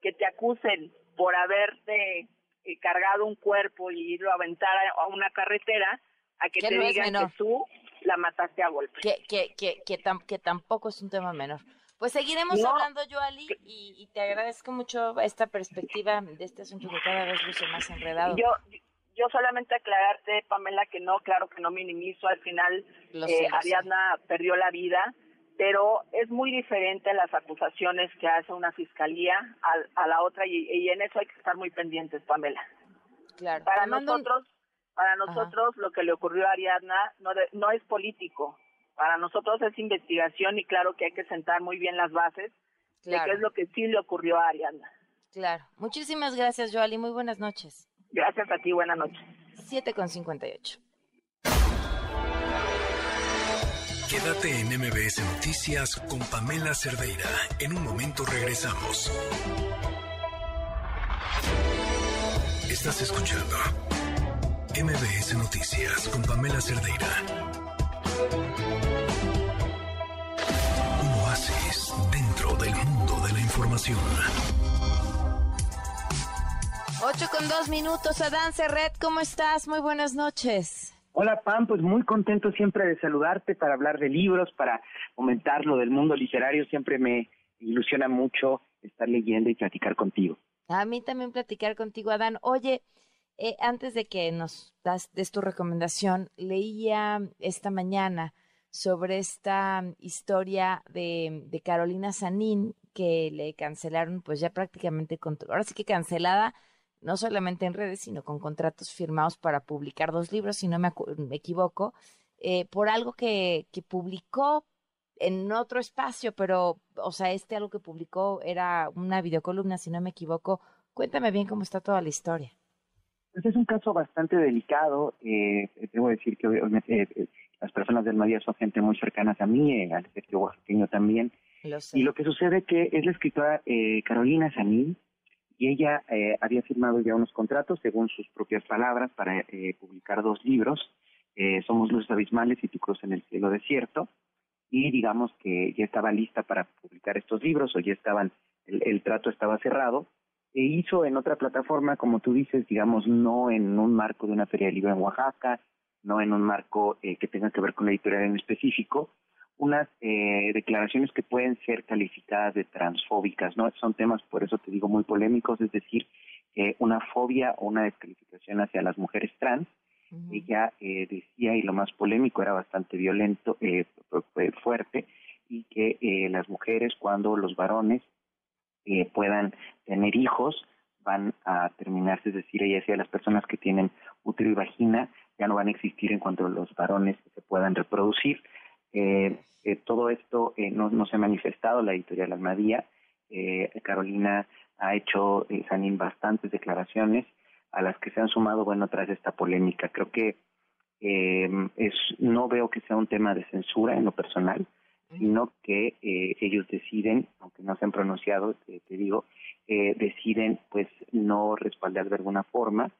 que te acusen por haberte eh, cargado un cuerpo y irlo a aventar a, a una carretera, a que Que te no digan que tú la mataste a golpe. Que, que, que, que, tam- que tampoco es un tema menor. Pues seguiremos No. hablando, Yoali, y, y te agradezco mucho esta perspectiva de este asunto que cada vez luce más enredado. Yo, yo solamente aclararte, Pamela, que no, claro que no minimizo, al final eh, sé, lo sé. Ariadna perdió la vida, pero es muy diferente las acusaciones que hace una fiscalía a, a la otra y, y en eso hay que estar muy pendientes, Pamela. Claro. Para nosotros, para nosotros lo que le ocurrió a Ariadna no, de- no es político, para nosotros es investigación y claro que hay que sentar muy bien las bases de qué es lo que sí le ocurrió a Ariadna. Claro. Muchísimas gracias, Yoali. Muy buenas noches. Gracias a ti, buenas noches. 7 con 58. Quédate en MBS Noticias con Pamela Cerdeira. En un momento regresamos. Estás escuchando MBS Noticias con Pamela Cerdeira. Un oasis dentro del mundo de la información. 8 con 2 minutos. Adán Serret, ¿cómo estás? Muy buenas noches. Hola Pam, pues muy contento siempre de saludarte para hablar de libros, para comentar lo del mundo literario. Siempre me ilusiona mucho estar leyendo y platicar contigo. A mí también platicar contigo, Adán. Oye, eh, antes de que nos das, des tu recomendación, leía esta mañana sobre esta historia de, de Carolina Sanín que le cancelaron, pues ya prácticamente, con- ahora sí que cancelada, no solamente en redes, sino con contratos firmados para publicar dos libros, si no me, me equivoco, eh, por algo que, que publicó en otro espacio, pero, o sea, este algo que publicó era una videocolumna, si no me equivoco. Cuéntame bien cómo está toda la historia. Pues es un caso bastante delicado. Eh, debo decir que obviamente eh, las personas del Madía son gente muy cercanas a mí, eh, al efecto oaxaqueño también. Y lo que sucede que es la escritora eh, Carolina Sanín y ella eh, había firmado ya unos contratos, según sus propias palabras, para eh, publicar dos libros, eh, Somos Luces Abismales y Tu Cruz en el Cielo Desierto, y digamos que ya estaba lista para publicar estos libros, o ya estaban, el, trato estaba cerrado, e hizo en otra plataforma, como tú dices, digamos, no en un marco de una feria de libro en Oaxaca, no en un marco eh, que tenga que ver con la editorial en específico, unas eh, declaraciones que pueden ser calificadas de transfóbicas, ¿no? Son temas, por eso te digo, muy polémicos, es decir, eh, una fobia o una descalificación hacia las mujeres trans. Ella eh, decía, y lo más polémico era bastante violento, eh, fue fuerte, y que eh, las mujeres, cuando los varones eh, puedan tener hijos, van a terminarse, es decir, ella decía, las personas que tienen útero y vagina ya no van a existir en cuanto los varones se puedan reproducir. Eh, eh, todo esto eh, no, no se ha manifestado, la editorial Almadía. Eh, Carolina ha hecho, Sanín, bastantes declaraciones a las que se han sumado, bueno, tras esta polémica. Creo que eh, es, no veo que sea un tema de censura en lo personal, sino que eh, ellos deciden, aunque no se han pronunciado, te, te digo, eh, deciden pues no respaldar de alguna forma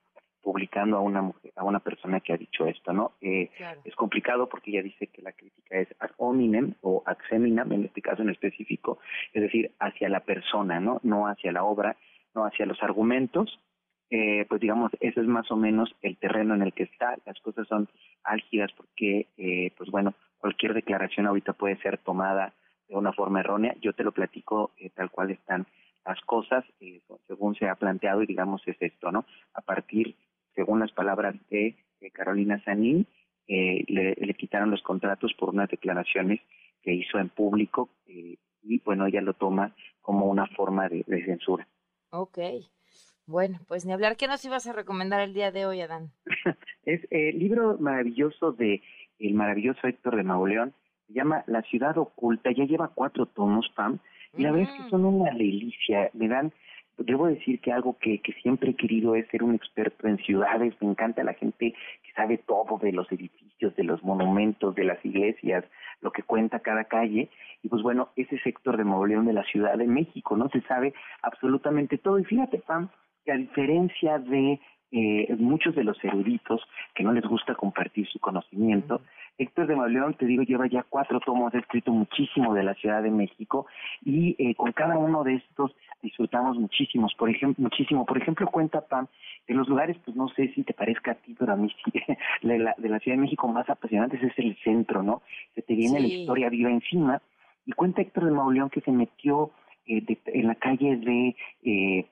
publicando a una mujer, a una persona que ha dicho esto, ¿no? Eh, Es complicado porque ella dice que la crítica es ad hominem o ad seminam, en este caso en específico, es decir, hacia la persona, ¿no? No hacia la obra, no hacia los argumentos. Eh, pues digamos, ese es más o menos el terreno en el que está. Las cosas son álgidas porque, eh, pues bueno, cualquier declaración ahorita puede ser tomada de una forma errónea. Yo te lo platico eh, tal cual están las cosas, eh, según se ha planteado, y digamos es esto, ¿no? A partir según las palabras de, de Carolina Sanín, eh, le, le, quitaron los contratos por unas declaraciones que hizo en público eh, y bueno, ella lo toma como una forma de, de, censura. Ok. Bueno, pues ni hablar. ¿Qué nos ibas a recomendar el día de hoy, Adán? es el eh, libro maravilloso de el maravilloso Héctor de Mauleón. Se llama La ciudad oculta. Ya lleva cuatro tomos, Pam. Y la mm. verdad es que son una delicia. Me dan debo decir que algo que, que siempre he querido es ser un experto en ciudades. Me encanta la gente que sabe todo de los edificios, de los monumentos, de las iglesias, lo que cuenta cada calle. Y pues bueno, ese sector de Mauleón de la Ciudad de México, ¿no? Se sabe absolutamente todo. Y fíjate, Pam, que a diferencia de eh, muchos de los eruditos que no les gusta compartir su conocimiento, Héctor de Mauleón, te digo, lleva ya cuatro tomos, ha escrito muchísimo de la Ciudad de México y eh, con cada uno de estos disfrutamos muchísimos, por ejemplo, muchísimo. Por ejemplo, cuenta Pam, de los lugares, pues no sé si te parezca a ti, pero a mí sí, de la, de la Ciudad de México más apasionantes es el centro, ¿no? Se te viene sí. la historia viva encima y cuenta Héctor de Mauleón que se metió eh, de, en la calle de eh,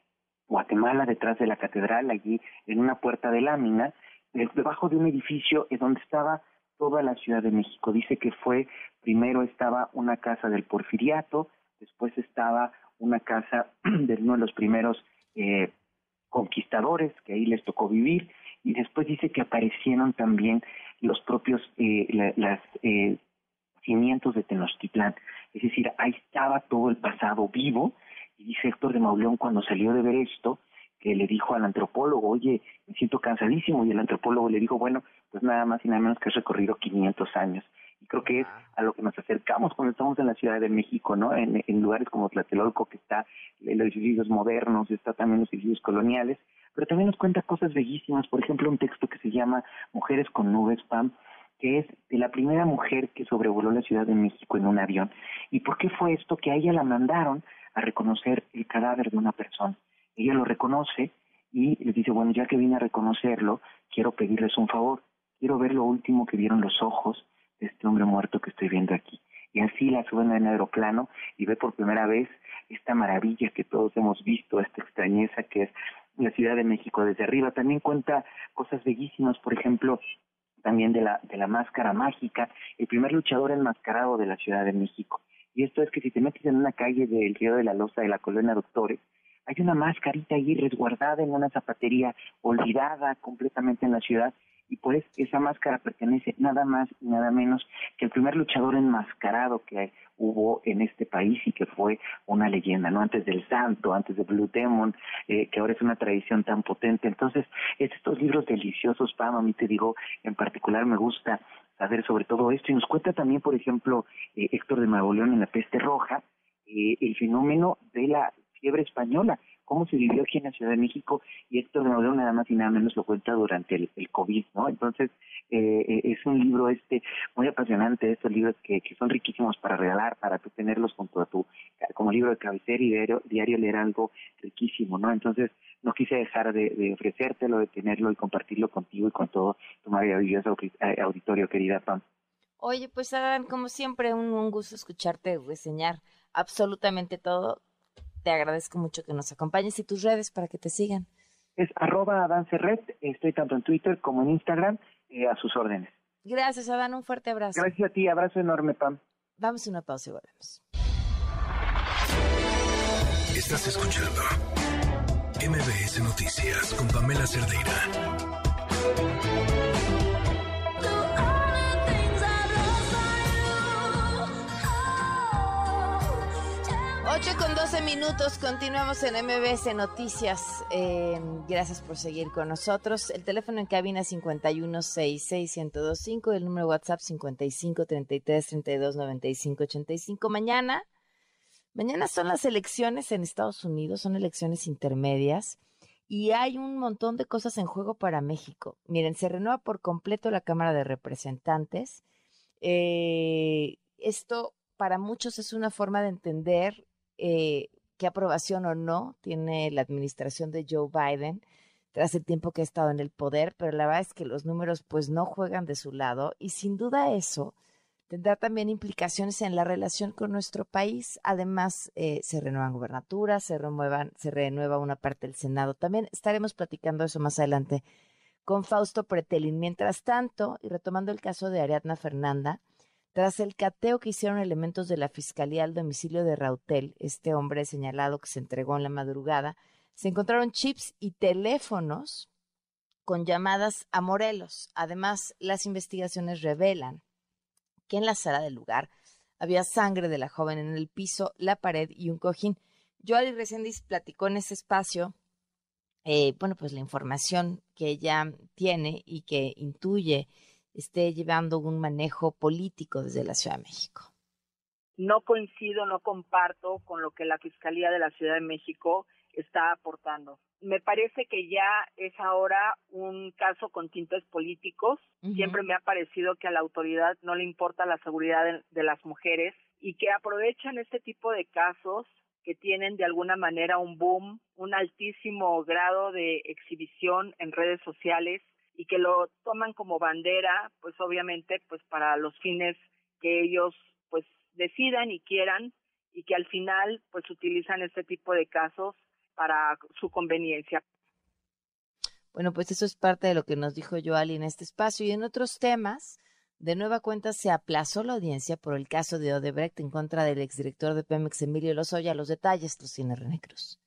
Guatemala, detrás de la catedral, allí en una puerta de lámina, debajo de un edificio en donde estaba toda la Ciudad de México. Dice que fue, primero estaba una casa del porfiriato, después estaba una casa de uno de los primeros eh, conquistadores que ahí les tocó vivir, y después dice que aparecieron también los propios, eh, la, eh, cimientos de Tenochtitlán. Es decir, ahí estaba todo el pasado vivo, y dice Héctor de Mauleón cuando salió de ver esto, que le dijo al antropólogo, oye, me siento cansadísimo, y el antropólogo le dijo, bueno, pues nada más y nada menos que has recorrido 500 años. Y creo que es a lo que nos acercamos cuando estamos en la Ciudad de México, ¿no? En, en lugares como Tlatelolco, que está los edificios modernos, está también los edificios coloniales, pero también nos cuenta cosas bellísimas, por ejemplo, un texto que se llama Mujeres con nubes, Pam, que es de la primera mujer que sobrevoló la Ciudad de México en un avión. ¿Y por qué fue esto? Que a ella la mandaron a reconocer el cadáver de una persona. Ella lo reconoce y les dice, bueno, ya que vine a reconocerlo, quiero pedirles un favor. Quiero ver lo último que vieron los ojos de este hombre muerto que estoy viendo aquí. Y así la suben en aeroplano y ve por primera vez esta maravilla que todos hemos visto, esta extrañeza que es la Ciudad de México desde arriba. También cuenta cosas bellísimas, por ejemplo, también de la, de la máscara mágica, el primer luchador enmascarado de la Ciudad de México. Y esto es que si te metes en una calle del Río de la Loza de la Colonia Doctores, hay una mascarita ahí resguardada en una zapatería, olvidada completamente en la ciudad, y pues esa máscara pertenece nada más y nada menos que el primer luchador enmascarado que hubo en este país y que fue una leyenda, ¿no? Antes del Santo, antes de Blue Demon, eh, que ahora es una tradición tan potente. Entonces, estos libros deliciosos, Pam, a mí te digo, en particular me gusta saber sobre todo esto. Y nos cuenta también, por ejemplo, eh, Héctor de Magoleón en La Peste Roja, eh, el fenómeno de la fiebre española cómo se vivió aquí en la Ciudad de México y Héctor de Magoleón nada más y nada menos lo cuenta durante el, COVID, ¿no? Entonces, eh, eh, es un libro este muy apasionante, estos libros que, que son riquísimos para regalar, para tú tenerlos junto a tu, como libro de cabecera y diario, leer algo riquísimo, ¿no? Entonces, no quise dejar de, de ofrecértelo, de tenerlo y compartirlo contigo y con todo tu maravilloso auditorio, querida Pam. Oye, pues Adán, como siempre, un, un gusto escucharte reseñar absolutamente todo te agradezco mucho que nos acompañes y tus redes para que te sigan. Es arroba Adán estoy tanto en Twitter como en Instagram, eh, a sus órdenes. Gracias, Adán, un fuerte abrazo. Gracias a ti, abrazo enorme, Pam. Vamos a una pausa y volvemos. Estás escuchando MBS Noticias con Pamela Cerdeira. 8 con 12 minutos, continuamos en MBS Noticias. Eh, gracias por seguir con nosotros. El teléfono en cabina 5166125, el número WhatsApp 5533329585. Mañana, mañana son las elecciones en Estados Unidos, son elecciones intermedias y hay un montón de cosas en juego para México. Miren, se renueva por completo la Cámara de Representantes. Eh, esto para muchos es una forma de entender eh, qué aprobación o no tiene la administración de Joe Biden tras el tiempo que ha estado en el poder, pero la verdad es que los números pues no juegan de su lado y sin duda eso tendrá también implicaciones en la relación con nuestro país. Además, eh, se renuevan gubernaturas, se, renuevan, se renueva una parte del Senado. También estaremos platicando eso más adelante con Fausto Pretelin. Mientras tanto, y retomando el caso de Ariadna Fernanda, tras el cateo que hicieron elementos de la Fiscalía al domicilio de Rautel, este hombre señalado que se entregó en la madrugada, se encontraron chips y teléfonos con llamadas a Morelos. Además, las investigaciones revelan que en la sala del lugar había sangre de la joven en el piso, la pared y un cojín. Joali Reséndiz platicó en ese espacio, eh, bueno, pues la información que ella tiene y que intuye esté llevando un manejo político desde la Ciudad de México. No coincido, no comparto con lo que la Fiscalía de la Ciudad de México está aportando. Me parece que ya es ahora un caso con tintes políticos. Siempre me ha parecido que a la autoridad no le importa la seguridad de, de las mujeres y que aprovechan este tipo de casos que tienen de alguna manera un boom, un altísimo grado de exhibición en redes sociales y que lo toman como bandera, pues obviamente, pues para los fines que ellos pues decidan y quieran y que al final pues utilizan este tipo de casos para su conveniencia. Bueno, pues eso es parte de lo que nos dijo Joali en este espacio y en otros temas. De nueva cuenta se aplazó la audiencia por el caso de Odebrecht en contra del exdirector de Pemex, Emilio Lozoya. Los detalles los tiene René Cruz.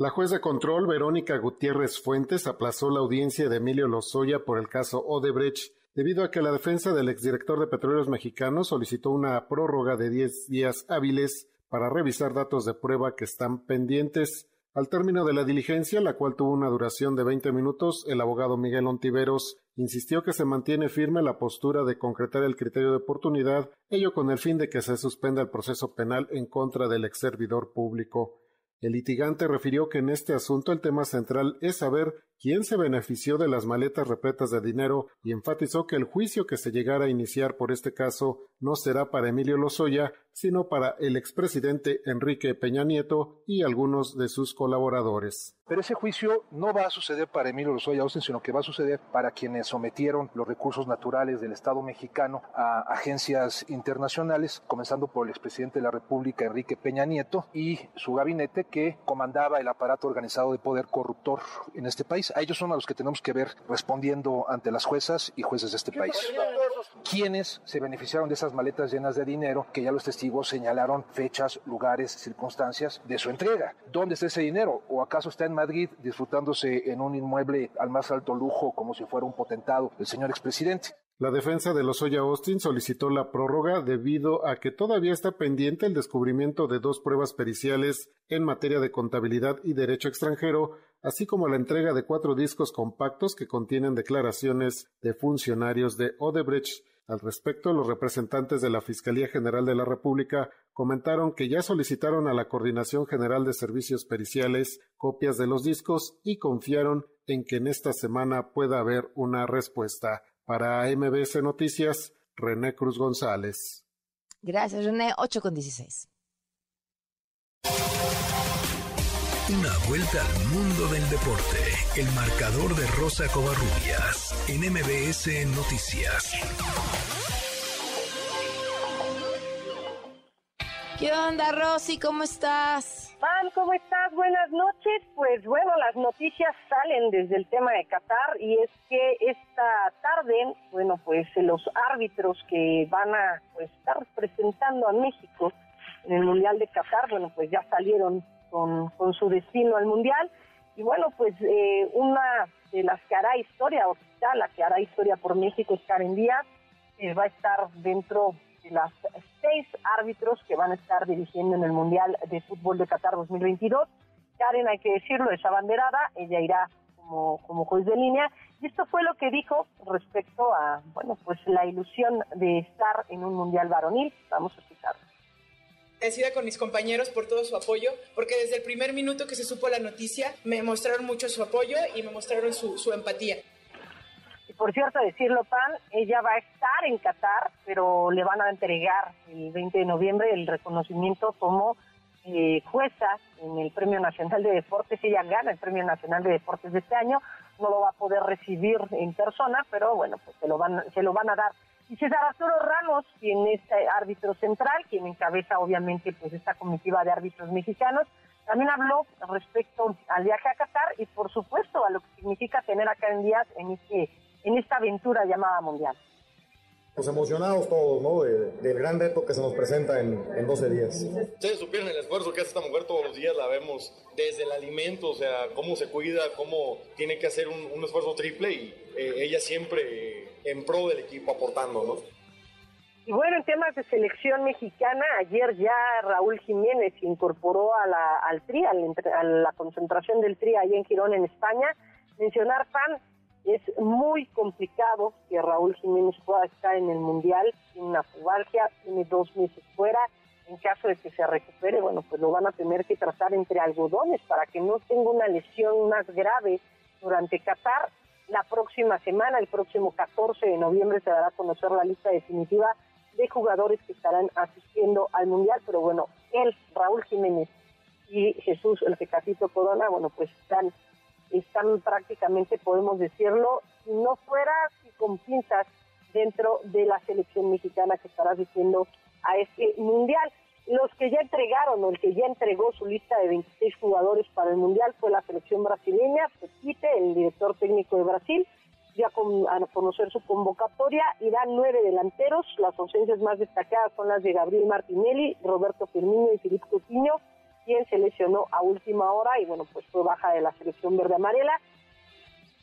La juez de control, Verónica Gutiérrez Fuentes, aplazó la audiencia de Emilio Lozoya por el caso Odebrecht debido a que la defensa del exdirector de Petróleos Mexicanos solicitó una prórroga de 10 días hábiles para revisar datos de prueba que están pendientes. Al término de la diligencia, la cual tuvo una duración de 20 minutos, el abogado Miguel Ontiveros insistió que se mantiene firme la postura de concretar el criterio de oportunidad, ello con el fin de que se suspenda el proceso penal en contra del ex servidor público. El litigante refirió que en este asunto el tema central es saber quién se benefició de las maletas repletas de dinero y enfatizó que el juicio que se llegara a iniciar por este caso no será para Emilio Lozoya, sino para el expresidente Enrique Peña Nieto y algunos de sus colaboradores. Pero ese juicio no va a suceder para Emilio Lozoya Austin, sino que va a suceder para quienes sometieron los recursos naturales del Estado mexicano a agencias internacionales, comenzando por el expresidente de la República, Enrique Peña Nieto, y su gabinete que comandaba el aparato organizado de poder corruptor en este país. A ellos son a los que tenemos que ver respondiendo ante las juezas y jueces de este país. ¿Quiénes se beneficiaron de esas maletas llenas de dinero que ya los testigos señalaron fechas, lugares, circunstancias de su entrega? ¿Dónde está ese dinero? ¿O acaso está en Madrid disfrutándose en un inmueble al más alto lujo como si fuera un potentado el señor expresidente? La defensa de Lozoya Austin solicitó la prórroga debido a que todavía está pendiente el descubrimiento de dos pruebas periciales en materia de contabilidad y derecho extranjero, así como la entrega de cuatro discos compactos que contienen declaraciones de funcionarios de Odebrecht. Al respecto, los representantes de la Fiscalía General de la República comentaron que ya solicitaron a la Coordinación General de Servicios Periciales copias de los discos y confiaron en que en esta semana pueda haber una respuesta. Para MBS Noticias, René Cruz González. Gracias, René. 8 con 16. Una vuelta al mundo del deporte. El marcador de Rosa Covarrubias en MBS Noticias. ¿Qué onda, Rosy? ¿Cómo estás? Pam, ¿cómo estás? Buenas noches. Pues bueno, las noticias salen desde el tema de Qatar y es que esta tarde, bueno, pues los árbitros que van a pues, estar representando a México en el Mundial de Qatar, bueno, pues ya salieron con, su destino al Mundial. Y bueno, pues eh, una de las que hará historia, o sea, la que hará historia por México es Karen Díaz, que va a estar dentro las seis árbitros que van a estar dirigiendo en el Mundial de Fútbol de Qatar 2022. Karen, hay que decirlo, es abanderada, ella irá como, como juez de línea. Y esto fue lo que dijo respecto a, bueno, pues la ilusión de estar en un Mundial varonil. Vamos a escucharlo agradecida con mis compañeros por todo su apoyo, porque desde el primer minuto que se supo la noticia me mostraron mucho su apoyo y me mostraron su, su empatía por cierto, decirlo, Pan, ella va a estar en Qatar, pero le van a entregar el 20 de noviembre el reconocimiento como eh, jueza en el Premio Nacional de Deportes. Ella gana el Premio Nacional de Deportes de este año. No lo va a poder recibir en persona, pero bueno, pues se lo van, se lo van a dar. Y César Arturo Ramos, quien es eh, árbitro central, quien encabeza obviamente pues esta comitiva de árbitros mexicanos, también habló respecto al viaje a Qatar y por supuesto a lo que significa tener acá en Díaz en este en esta aventura llamada mundial. Pues emocionados todos, ¿no? del gran reto que se nos presenta en, en 12 días. Ustedes supieron el esfuerzo que hace esta mujer todos los días, la vemos desde el alimento, o sea, cómo se cuida, cómo tiene que hacer un, esfuerzo triple y eh, ella siempre en pro del equipo aportando, ¿no? Y bueno, en temas de selección mexicana, ayer ya Raúl Jiménez se incorporó a la, al TRI, a la concentración del TRI ahí en Girón, en España. Mencionar, Pan, es muy complicado que Raúl Jiménez pueda estar en el Mundial, tiene una pubalgia, tiene dos meses fuera. En caso de que se recupere, bueno, pues lo van a tener que tratar entre algodones para que no tenga una lesión más grave durante Qatar. La próxima semana, el próximo 14 de noviembre, se dará a conocer la lista definitiva de jugadores que estarán asistiendo al Mundial, pero bueno, él, Raúl Jiménez y Jesús el Pecatito Corona, bueno, pues están están prácticamente, podemos decirlo, si no fuera con pinzas dentro de la selección mexicana que estará diciendo a este mundial. Los que ya entregaron o el que ya entregó su lista de 26 jugadores para el mundial fue la selección brasileña, Pepite, el director técnico de Brasil, ya a conocer su convocatoria, irán nueve delanteros, las ausencias más destacadas son las de Gabriel Martinelli, Roberto Firmino y Filipe Coutinho, quien se lesionó a última hora y bueno, pues fue baja de la selección verde amarela.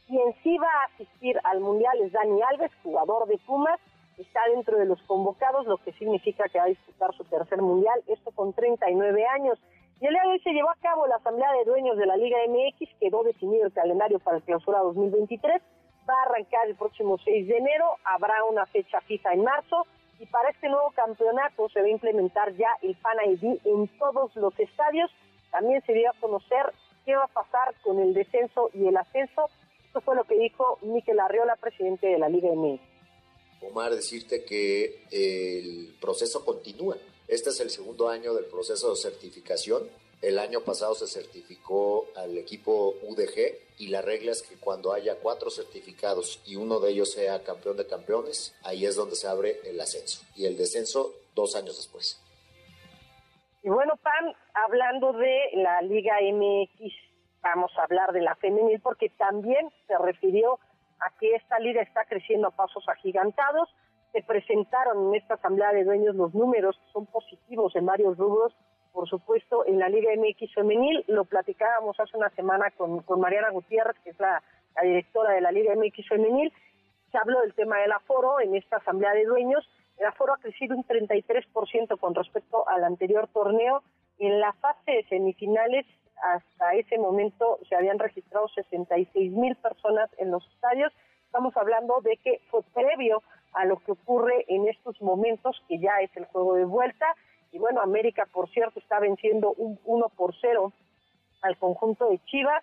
Quien sí va a asistir al Mundial es Dani Alves, jugador de Pumas, está dentro de los convocados, lo que significa que va a disputar su tercer Mundial, esto con 39 años. Y el día de hoy se llevó a cabo la Asamblea de Dueños de la Liga MX, quedó definido el calendario para el clausura 2023, va a arrancar el próximo 6 de enero, habrá una fecha fija en marzo, y para este nuevo campeonato se va a implementar ya el Fan ID en todos los estadios. También se dio a conocer qué va a pasar con el descenso y el ascenso. Esto fue lo que dijo Miquel Arriola, presidente de la Liga MX. Omar, decirte que el proceso continúa. Este es el segundo año del proceso de certificación el año pasado se certificó al equipo UDG y la regla es que cuando haya cuatro certificados y uno de ellos sea campeón de campeones, ahí es donde se abre el ascenso y el descenso dos años después. Y bueno, Pam, hablando de la Liga MX, vamos a hablar de la femenil porque también se refirió a que esta liga está creciendo a pasos agigantados se presentaron en esta asamblea de dueños los números son positivos en varios rubros, por supuesto en la Liga MX femenil, lo platicábamos hace una semana con, Mariana Gutiérrez, que es la, la directora de la Liga MX femenil, se habló del tema del aforo en esta asamblea de dueños, el aforo ha crecido un 33% con respecto al anterior torneo, en la fase de semifinales hasta ese momento se habían registrado 66 mil personas en los estadios. Estamos hablando de que fue previo a lo que ocurre en estos momentos, que ya es el juego de vuelta. Y bueno, América, por cierto, está venciendo un 1 por 0 al conjunto de Chivas.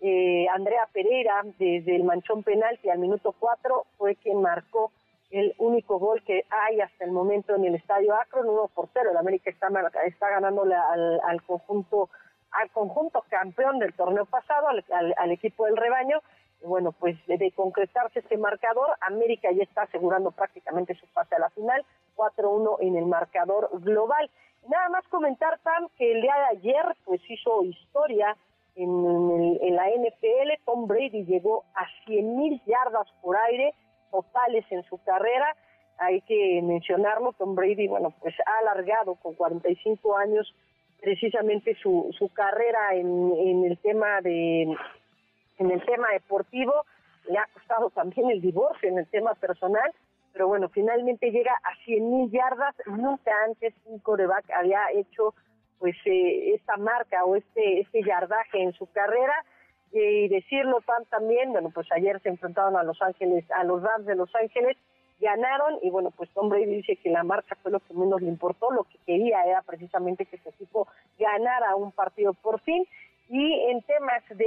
Eh, Andrea Pereira, desde el manchón penal, que al minuto 4 fue quien marcó el único gol que hay hasta el momento en el estadio Akron, 1 por 0. El América está, está ganándole al, al conjunto al conjunto campeón del torneo pasado, al, equipo del rebaño. Bueno, pues de, concretarse este marcador, América ya está asegurando prácticamente su pase a la final, 4-1 en el marcador global. Nada más comentar, Pam, que el día de ayer pues hizo historia en, en la NFL. Tom Brady llegó a 100.000 yardas por aire totales en su carrera. Hay que mencionarlo, Tom Brady, bueno, pues ha alargado con 45 años precisamente su, su carrera en, en el tema de en el tema deportivo le ha costado también el divorcio en el tema personal pero bueno finalmente llega a 100 mil yardas nunca antes un coreback había hecho pues eh, esta marca o este este yardaje en su carrera y decirlo tan también bueno pues ayer se enfrentaron a Los Ángeles a los Rams de Los Ángeles ganaron y bueno, pues Tom Brady dice que la marcha fue lo que menos le importó, lo que quería era precisamente que su equipo ganara un partido por fin. Y en temas de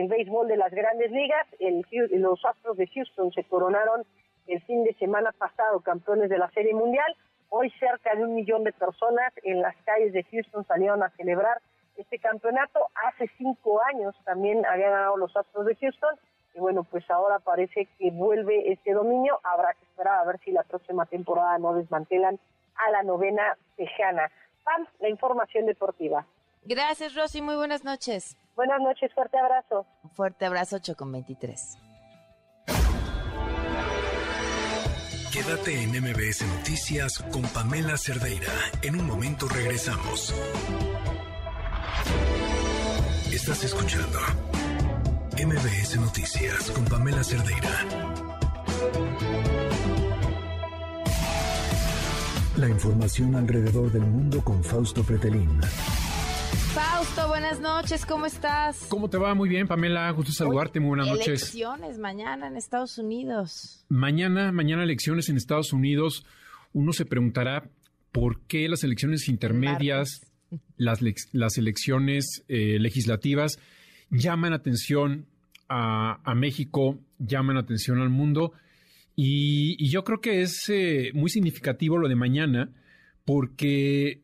eh, béisbol de las grandes ligas, el, los Astros de Houston se coronaron el fin de semana pasado campeones de la Serie Mundial. Hoy cerca de un millón de personas en las calles de Houston salieron a celebrar este campeonato. Hace cinco años también habían ganado los Astros de Houston y bueno, pues ahora parece que vuelve este dominio. Habrá que esperar a ver si la próxima temporada no desmantelan a la novena tejana. Pam, la información deportiva. Gracias, Rosy. Muy buenas noches. Buenas noches, fuerte abrazo. Un fuerte abrazo, 8 con 23. Quédate en MBS Noticias con Pamela Cerdeira. En un momento regresamos. Estás escuchando MBS Noticias con Pamela Cerdeira. La información alrededor del mundo con Fausto Pretelín. Fausto, buenas noches, ¿cómo estás? ¿Cómo te va? Muy bien, Pamela, gusto saludarte, muy buenas noches. Elecciones mañana en Estados Unidos. Mañana, mañana elecciones en Estados Unidos. Uno se preguntará por qué las elecciones intermedias, las, las elecciones eh, legislativas llaman atención a, México, llaman atención al mundo. Y, yo creo que es eh, muy significativo lo de mañana, porque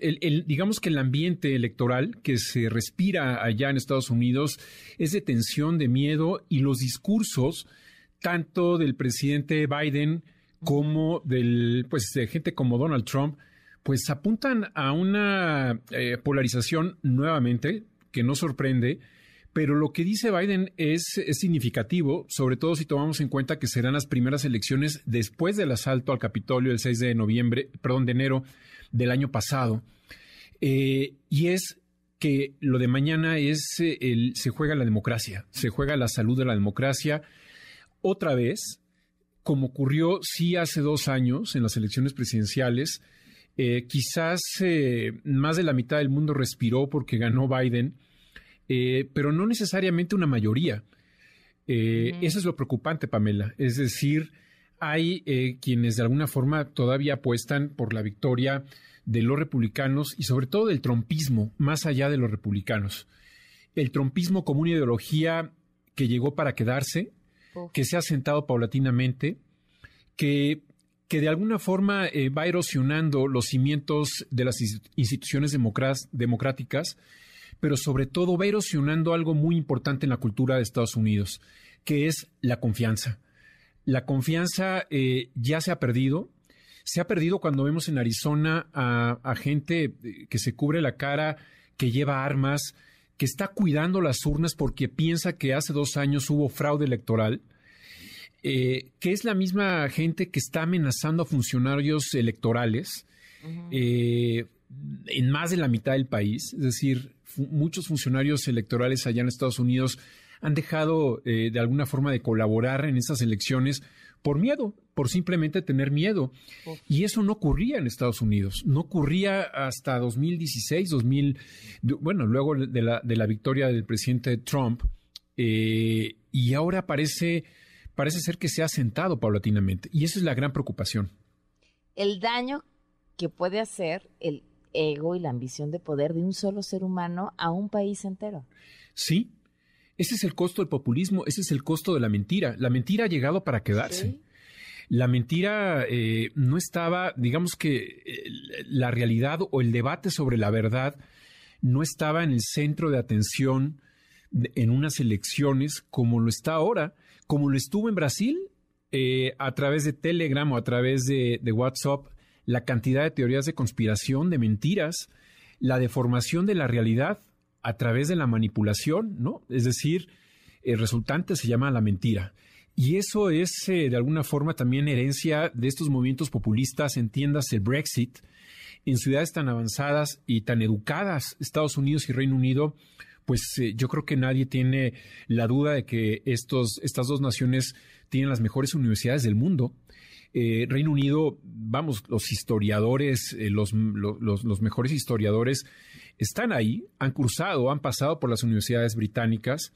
el, digamos que el ambiente electoral que se respira allá en Estados Unidos es de tensión, de miedo, y los discursos, tanto del presidente Biden como del, pues, de gente como Donald Trump, pues apuntan a una eh, polarización nuevamente que no sorprende, pero lo que dice Biden es, significativo, sobre todo si tomamos en cuenta que serán las primeras elecciones después del asalto al Capitolio el 6 de noviembre, perdón, de enero del año pasado. Eh, y es que lo de mañana es eh, el, se juega la democracia, se juega la salud de la democracia. Otra vez, como ocurrió sí hace dos años en las elecciones presidenciales, eh, quizás más de la mitad del mundo respiró porque ganó Biden pero no necesariamente una mayoría. Eso es lo preocupante, Pamela. Es decir, hay eh, quienes de alguna forma todavía apuestan por la victoria de los republicanos y sobre todo del trompismo, más allá de los republicanos. El trompismo como una ideología que llegó para quedarse, que se ha sentado paulatinamente, que, que de alguna forma va erosionando los cimientos de las instituciones democráticas pero sobre todo va erosionando algo muy importante en la cultura de Estados Unidos, que es la confianza. La confianza eh, ya se ha perdido. Se ha perdido cuando vemos en Arizona a, gente eh, que se cubre la cara, que lleva armas, que está cuidando las urnas porque piensa que hace dos años hubo fraude electoral. eh, que es la misma gente que está amenazando a funcionarios electorales eh, en más de la mitad del país. Es decir, muchos funcionarios electorales allá en Estados Unidos han dejado eh, de alguna forma de colaborar en esas elecciones por miedo, por simplemente tener miedo. Y eso no ocurría en Estados Unidos, no ocurría hasta 2016, 2000, bueno, luego de la, de la victoria del presidente Trump, eh, y ahora parece, parece ser que se ha sentado paulatinamente, y esa es la gran preocupación. El daño que puede hacer el ego y la ambición de poder de un solo ser humano a un país entero. Sí, ese es el costo del populismo, ese es el costo de la mentira. La mentira ha llegado para quedarse. La mentira eh, no estaba, digamos que eh, la realidad o el debate sobre la verdad no estaba en el centro de atención en unas elecciones como lo está ahora, como lo estuvo en Brasil eh, a través de Telegram o a través de WhatsApp, la cantidad de teorías de conspiración, de mentiras, la deformación de la realidad a través de la manipulación, ¿no? Es decir, el resultante se llama la mentira. Y eso es eh, de alguna forma también herencia de estos movimientos populistas, entiendas el Brexit, en ciudades tan avanzadas y tan educadas, Estados Unidos y Reino Unido, pues eh, yo creo que nadie tiene la duda de que estos, estas dos naciones tienen las mejores universidades del mundo. Eh, Reino Unido, vamos, los historiadores, los, los, mejores historiadores están ahí, han cruzado, han pasado por las universidades británicas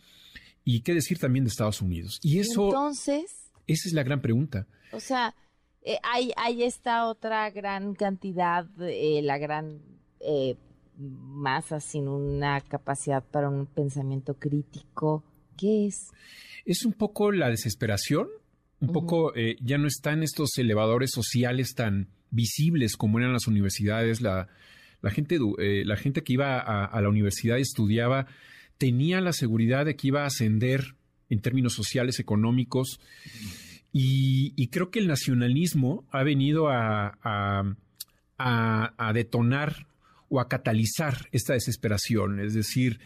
y qué decir también de Estados Unidos. Y eso... Entonces... Esa es la gran pregunta. O sea, eh, hay, hay esta otra gran cantidad, eh, la gran eh, masa sin una capacidad para un pensamiento crítico. ¿Qué es? Es un poco la desesperación, un poco ya no están estos elevadores sociales tan visibles como eran las universidades, la, la gente, eh, la gente que iba a, la universidad y estudiaba tenía la seguridad de que iba a ascender en términos sociales, económicos. Y, creo que el nacionalismo ha venido a, a, detonar o a catalizar esta desesperación, es decir,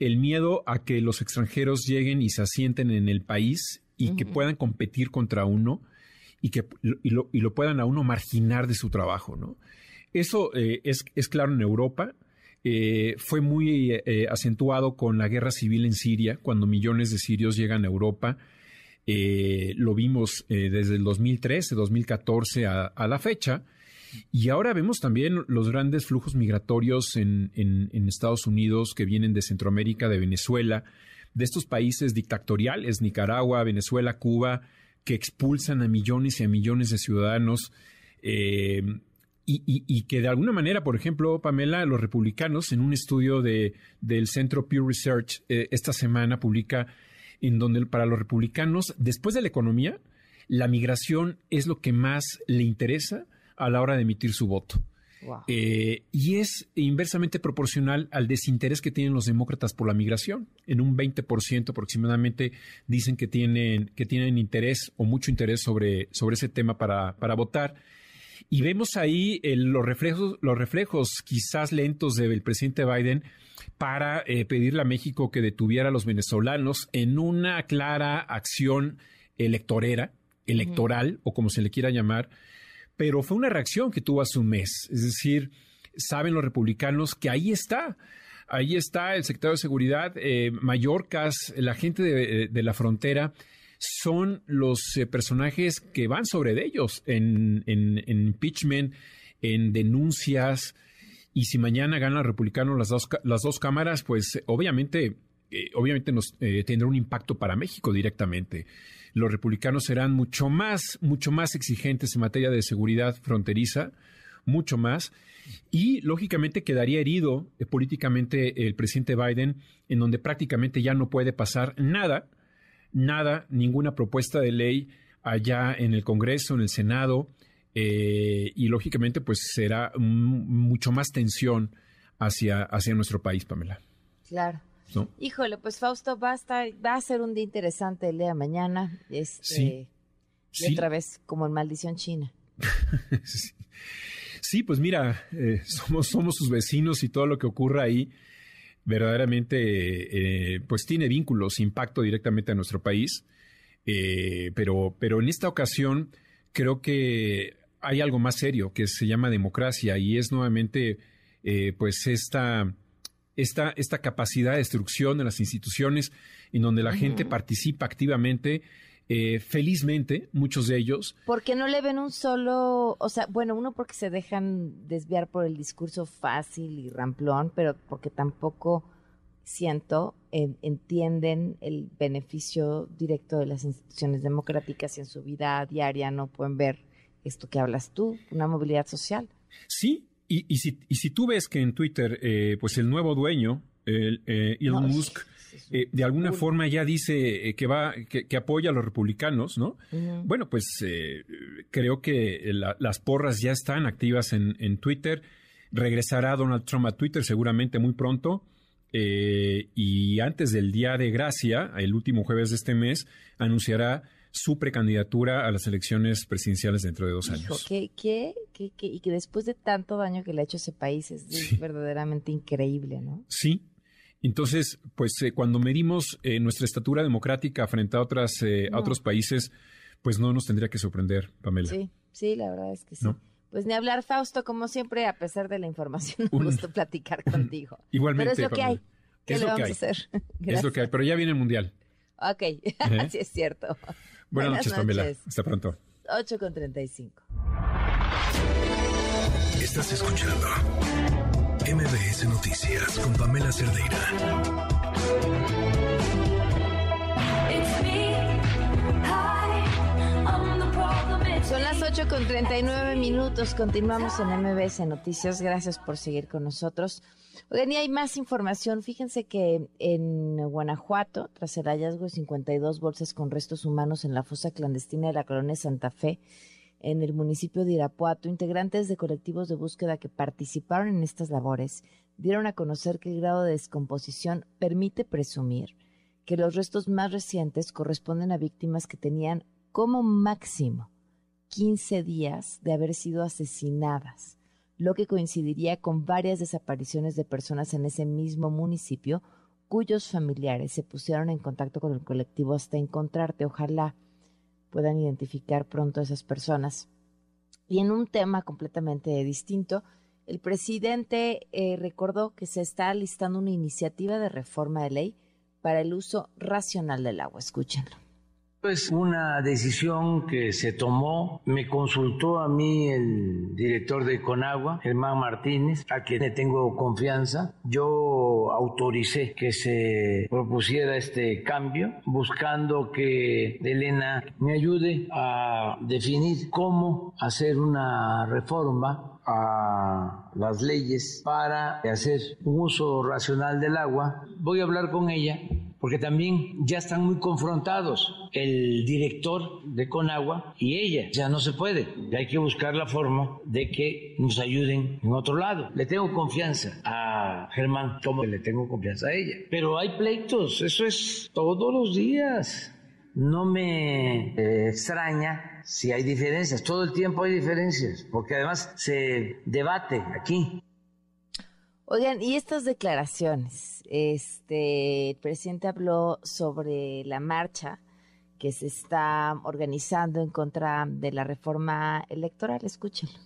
el miedo a que los extranjeros lleguen y se asienten en el país y que puedan competir contra uno y que y lo, y lo, puedan a uno marginar de su trabajo, ¿no? Eso eh, es, claro en Europa. Eh, fue muy eh, acentuado con la guerra civil en Siria, cuando millones de sirios llegan a Europa. lo vimos desde el 2013, 2014 a, la fecha. Y ahora vemos también los grandes flujos migratorios en, Estados Unidos que vienen de Centroamérica, de Venezuela, de estos países dictatoriales, Nicaragua, Venezuela, Cuba, que expulsan a millones y a millones de ciudadanos. Y, que de alguna manera, por ejemplo, Pamela, los republicanos, en un estudio de, del Centro Pew Research eh, esta semana publica en donde para los republicanos, después de la economía, la migración es lo que más le interesa a la hora de emitir su voto. Eh, y es inversamente proporcional al desinterés que tienen los demócratas por la migración. En un 20% aproximadamente dicen que tienen, que tienen interés o mucho interés sobre, sobre ese tema para, para votar. Y vemos ahí los, reflejos, los reflejos quizás lentos del presidente Biden para eh, pedirle a México que detuviera a los venezolanos en una clara acción electorera, electoral, o como se le quiera llamar, pero fue una reacción que tuvo hace un mes. Es decir, saben los republicanos que ahí está. Ahí está el secretario de Seguridad, eh, Mallorcas, la gente de, de la frontera, son los eh, personajes que van sobre ellos en, en, impeachment, en denuncias. Y si mañana gana el republicano las dos, las dos cámaras, pues obviamente, eh, obviamente nos eh, tendrá un impacto para México directamente. Los republicanos serán mucho más, mucho más exigentes en materia de seguridad fronteriza, mucho más. Y lógicamente quedaría herido políticamente el presidente Biden, en donde prácticamente ya no puede pasar nada nada, ninguna propuesta de ley allá en el Congreso, en el Senado, eh, y lógicamente pues será mucho más tensión hacia, hacia nuestro país, Pamela. Claro. Híjole, pues Fausto, va a, estar, va a ser un día interesante el día de mañana. Este, sí. otra vez, como en Maldición China. sí. pues mira, eh, somos, somos sus vecinos y todo lo que ocurra ahí verdaderamente eh, pues tiene vínculos, impacto directamente a nuestro país. Eh, pero, pero en esta ocasión creo que hay algo más serio que se llama democracia y es nuevamente eh, pues esta, esta, esta capacidad de destrucción de las instituciones en donde la gente participa activamente. Eh, felizmente, muchos de ellos. Porque no le ven un solo, o sea, bueno, uno porque se dejan desviar por el discurso fácil y ramplón, pero porque tampoco siento, entienden el beneficio directo de las instituciones democráticas y en su vida diaria no pueden ver esto que hablas tú, una movilidad social. Sí, y, y, si, y si tú ves que en Twitter, eh, pues el nuevo dueño, el, eh, Elon Musk, eh, de alguna forma ya dice eh, que va, que, apoya a los republicanos, ¿no? Bueno, pues eh, creo que las porras ya están activas en, en, Twitter. Regresará Donald Trump a Twitter seguramente muy pronto. y antes del Día de Gracia, el último jueves de este mes, anunciará su precandidatura a las elecciones presidenciales dentro de dos años. ¿qué, qué, qué, y que después de tanto daño que le ha hecho ese país es verdaderamente increíble, ¿no? Sí. Entonces, pues eh, cuando medimos eh, nuestra estatura democrática frente a, otras, eh, a otros países, pues no nos tendría que sorprender, Pamela. Sí, sí, la verdad es que sí. Pues ni hablar, Fausto, como siempre, a pesar de la información, me gusta platicar contigo. Igualmente. Pero es lo que hay. ¿Qué le vamos a hacer? es lo que hay, pero ya viene el Mundial. Ok, sí es cierto. Buenas, noches, Pamela. Hasta pronto. 8 con 35. Estás escuchando MBS Noticias con Pamela Cerdeira. Son las 8 con 39 minutos. Continuamos en MBS Noticias. Gracias por seguir con nosotros. Oigan, y hay más información. Fíjense que en Guanajuato, tras el hallazgo de 52 bolsas con restos humanos en la fosa clandestina de la colonia Santa Fe, en el municipio de Irapuato, integrantes de colectivos de búsqueda que participaron en estas labores dieron a conocer que el grado de descomposición permite presumir que los restos más recientes corresponden a víctimas que tenían como máximo 15 días de haber sido asesinadas, lo que coincidiría con varias desapariciones de personas en ese mismo municipio cuyos familiares se pusieron en contacto con el colectivo hasta encontrarte. Ojalá puedan identificar pronto a esas personas. Y en un tema completamente distinto, el presidente eh, recordó que se está listando una iniciativa de reforma de ley para el uso racional del agua. Escúchenlo. Es una decisión que se tomó. Me consultó a mí el director de Conagua, Germán Martínez, a quien le tengo confianza. Yo autoricé que se propusiera este cambio, buscando que Elena me ayude a definir cómo hacer una reforma a las leyes para hacer un uso racional del agua. Voy a hablar con ella porque también ya están muy confrontados el director de Conagua y ella. Ya no se puede. Hay que buscar la forma de que nos ayuden en otro lado. Le tengo confianza a Germán como le tengo confianza a ella. Pero hay pleitos, eso es todos los días. No me eh, extraña si hay diferencias. Todo el tiempo hay diferencias, porque además se debate aquí. Oigan, y estas declaraciones, este, el presidente habló sobre la marcha que se está organizando en contra de la reforma electoral. Escúchenlo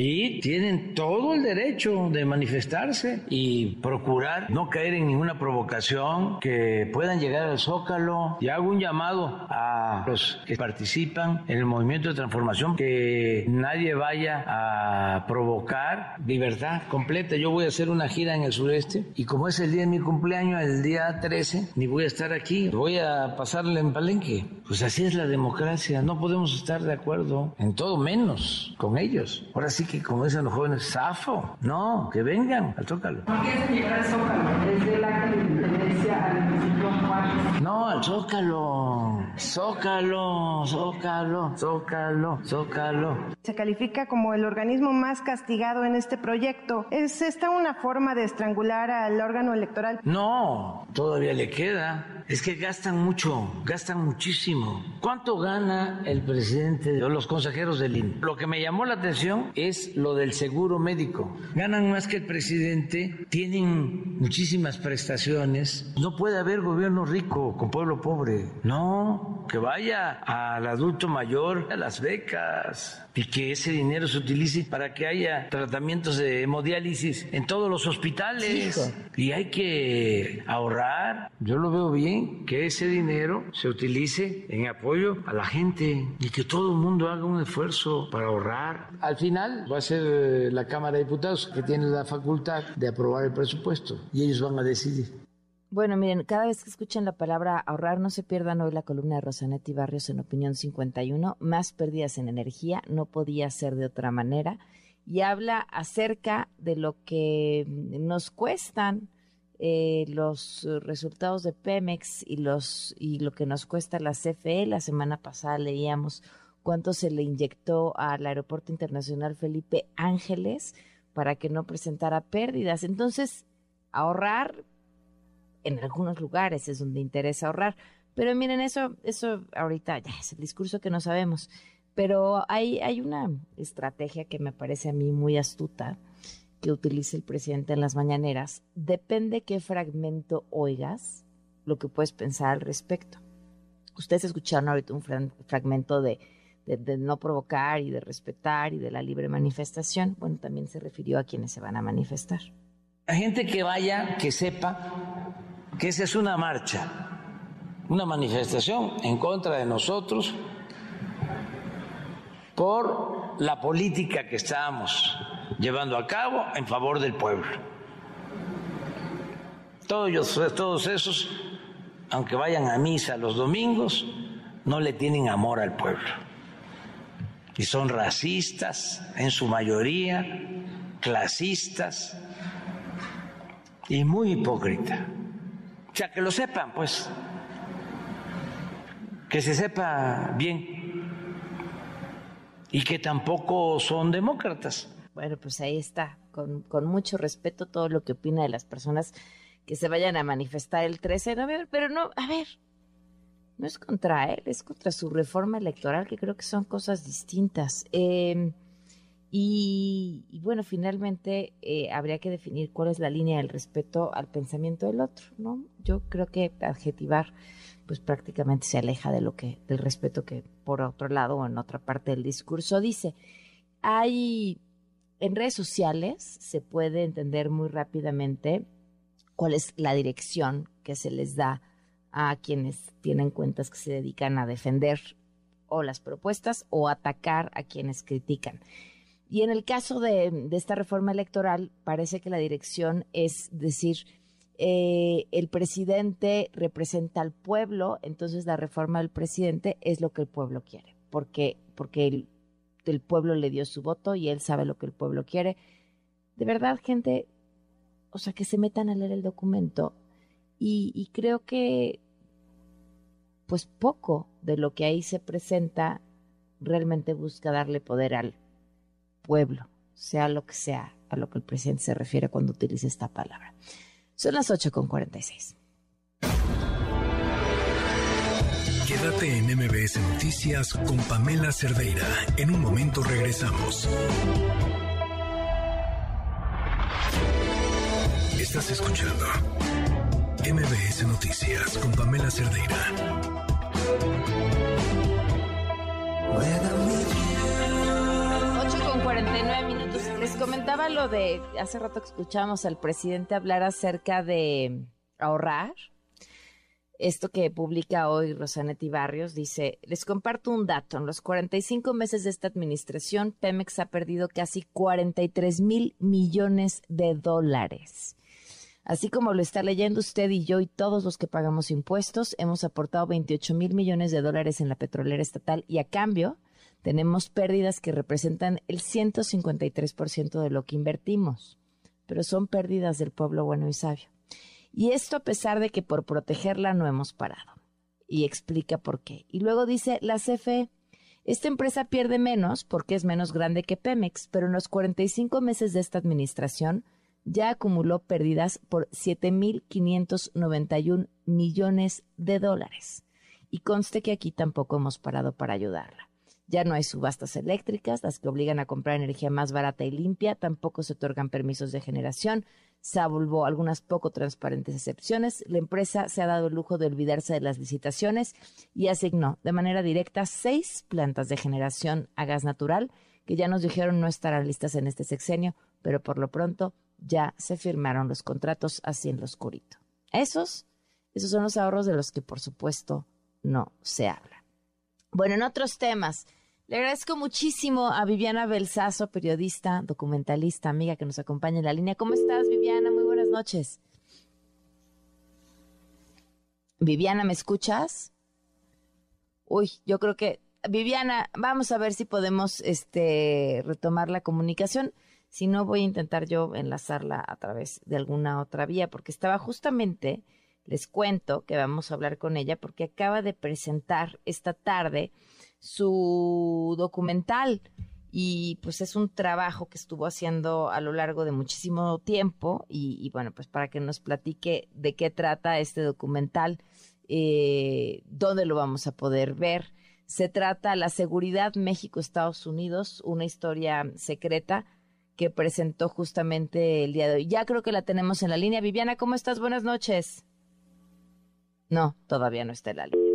y tienen todo el derecho de manifestarse y procurar no caer en ninguna provocación, que puedan llegar al zócalo. Y hago un llamado a los que participan en el movimiento de transformación, que nadie vaya a provocar libertad completa. Yo voy a hacer una gira en el sureste y como es el día de mi cumpleaños, el día 13, ni voy a estar aquí, voy a pasarle en Palenque. Pues así es la democracia, no podemos estar de acuerdo en todo menos con ellos. Ahora sí que, como dicen los jóvenes, zafo. No, que vengan al Zócalo. ¿Por qué se llegar al Zócalo? Desde el acta de independencia al municipio Juárez. No, al Zócalo. Zócalo, Zócalo, Zócalo, Zócalo. Se califica como el organismo más castigado en este proyecto. ¿Es esta una forma de estrangular al órgano electoral? No, todavía le queda. Es que gastan mucho, gastan muchísimo. ¿Cuánto gana el presidente o los consejeros del INE? Lo que me llamó la atención es lo del seguro médico. Ganan más que el presidente, tienen muchísimas prestaciones. No puede haber gobierno rico con pueblo pobre. No, que vaya al adulto mayor a las becas y que ese dinero se utilice para que haya tratamientos de hemodiálisis en todos los hospitales. Y hay que ahorrar. Yo lo veo bien, que ese dinero se utilice en apoyo a la gente y que todo el mundo haga un esfuerzo para ahorrar. Al final va a ser eh, la Cámara de Diputados que tiene la facultad de aprobar el presupuesto y ellos van a decidir. Bueno, miren, cada vez que escuchen la palabra ahorrar, no se pierdan hoy la columna de Rosanetti Barrios en Opinión 51, más pérdidas en energía, no podía ser de otra manera, y habla acerca de lo que nos cuestan eh, los resultados de Pemex y, los, y lo que nos cuesta la CFE. La semana pasada leíamos cuánto se le inyectó al Aeropuerto Internacional Felipe Ángeles para que no presentara pérdidas. Entonces, ahorrar en algunos lugares es donde interesa ahorrar. Pero miren, eso, eso ahorita ya es el discurso que no sabemos. Pero hay, hay una estrategia que me parece a mí muy astuta que utiliza el presidente en las mañaneras. Depende qué fragmento oigas, lo que puedes pensar al respecto. Ustedes escucharon ahorita un fragmento de, de, no provocar y de respetar y de la libre manifestación. Bueno, también se refirió a quienes se van a manifestar. La gente que vaya, que sepa que esa es una marcha, una manifestación en contra de nosotros por la política que estamos llevando a cabo en favor del pueblo. Todos, todos esos, aunque vayan a misa los domingos, no le tienen amor al pueblo. Y son racistas en su mayoría, clasistas y muy hipócritas. Sea, que lo sepan, pues. Que se sepa bien. Y que tampoco son demócratas. Bueno, pues ahí está, con, con mucho respeto todo lo que opina de las personas que se vayan a manifestar el 13 de noviembre, pero no, a ver, no es contra él, es contra su reforma electoral, que creo que son cosas distintas. Eh, y, bueno, finalmente eh, habría que definir cuál es la línea del respeto al pensamiento del otro, ¿no? Yo creo que adjetivar, pues prácticamente se aleja de lo que, del respeto que por otro lado o en otra parte del discurso dice. Hay, en redes sociales se puede entender muy rápidamente cuál es la dirección que se les da a quienes tienen cuentas que se dedican a defender o las propuestas o atacar a quienes critican. Y en el caso de, esta reforma electoral, parece que la dirección es decir, eh, el presidente representa al pueblo, entonces la reforma del presidente es lo que el pueblo quiere, porque, porque el, pueblo le dio su voto y él sabe lo que el pueblo quiere. De verdad, gente, o sea, que se metan a leer el documento y creo que pues poco de lo que ahí se presenta realmente busca darle poder al pueblo, sea lo que sea a lo que el presidente se refiere cuando utiliza esta palabra. Son las 8 con 46. Quédate en MBS Noticias con Pamela Cerdeira. En un momento regresamos. Estás escuchando MBS Noticias con Pamela Cerdeira. 49 minutos. Les comentaba lo de hace rato que escuchamos al presidente hablar acerca de ahorrar. Esto que publica hoy Rosanetti Barrios dice, les comparto un dato. En los 45 meses de esta administración, Pemex ha perdido casi 43 mil millones de dólares. Así como lo está leyendo usted y yo y todos los que pagamos impuestos, hemos aportado 28 mil millones de dólares en la petrolera estatal y a cambio tenemos pérdidas que representan el 153% de lo que invertimos, pero son pérdidas del pueblo bueno y sabio. Y esto a pesar de que por protegerla no hemos parado. Y explica por qué. Y luego dice la CFE, esta empresa pierde menos porque es menos grande que Pemex, pero en los 45 meses de esta administración ya acumuló pérdidas por 7.591 millones de dólares. Y conste que aquí tampoco hemos parado para ayudarla. Ya no hay subastas eléctricas, las que obligan a comprar energía más barata y limpia, tampoco se otorgan permisos de generación, salvo algunas poco transparentes excepciones. La empresa se ha dado el lujo de olvidarse de las licitaciones y asignó de manera directa seis plantas de generación a gas natural que ya nos dijeron no estarán listas en este sexenio, pero por lo pronto ya se firmaron los contratos así en lo oscurito. Esos, esos son los ahorros de los que por supuesto no se habla. Bueno, en otros temas, le agradezco muchísimo a Viviana Belsazo, periodista, documentalista, amiga que nos acompaña en la línea. ¿Cómo estás, Viviana? Muy buenas noches. Viviana, ¿me escuchas? Uy, yo creo que Viviana, vamos a ver si podemos este, retomar la comunicación. Si no, voy a intentar yo enlazarla a través de alguna otra vía, porque estaba justamente, les cuento que vamos a hablar con ella, porque acaba de presentar esta tarde su documental y pues es un trabajo que estuvo haciendo a lo largo de muchísimo tiempo y, bueno, pues para que nos platique de qué trata este documental, eh, dónde lo vamos a poder ver se trata La Seguridad México-Estados Unidos, una historia secreta que presentó justamente el día de hoy. Ya creo que la tenemos en la línea. Viviana, ¿cómo estás? Buenas noches. No, todavía no está en la línea.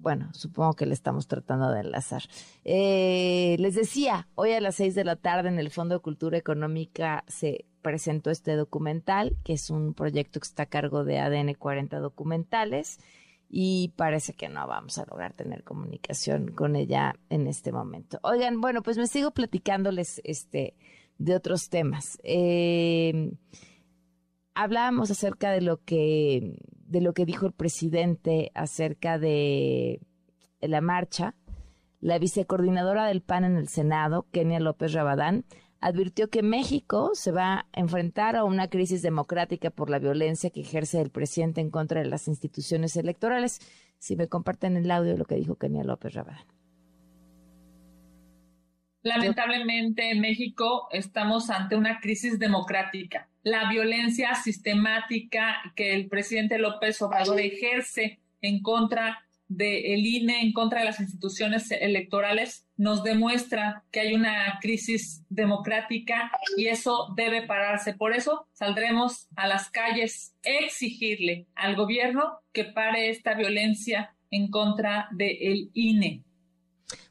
Bueno, supongo que le estamos tratando de enlazar. Eh, les decía, hoy a las seis de la tarde en el Fondo de Cultura Económica se presentó este documental, que es un proyecto que está a cargo de ADN 40 Documentales y parece que no vamos a lograr tener comunicación con ella en este momento. Oigan, bueno, pues me sigo platicándoles este de otros temas. Eh, hablábamos acerca de lo que de lo que dijo el presidente acerca de la marcha. La vicecoordinadora del PAN en el Senado, Kenia López Rabadán, advirtió que México se va a enfrentar a una crisis democrática por la violencia que ejerce el presidente en contra de las instituciones electorales. Si me comparten el audio de lo que dijo Kenia López Rabadán. Lamentablemente en México estamos ante una crisis democrática. La violencia sistemática que el presidente López Obrador ejerce en contra del INE en contra de las instituciones electorales nos demuestra que hay una crisis democrática y eso debe pararse. Por eso saldremos a las calles exigirle al gobierno que pare esta violencia en contra del INE.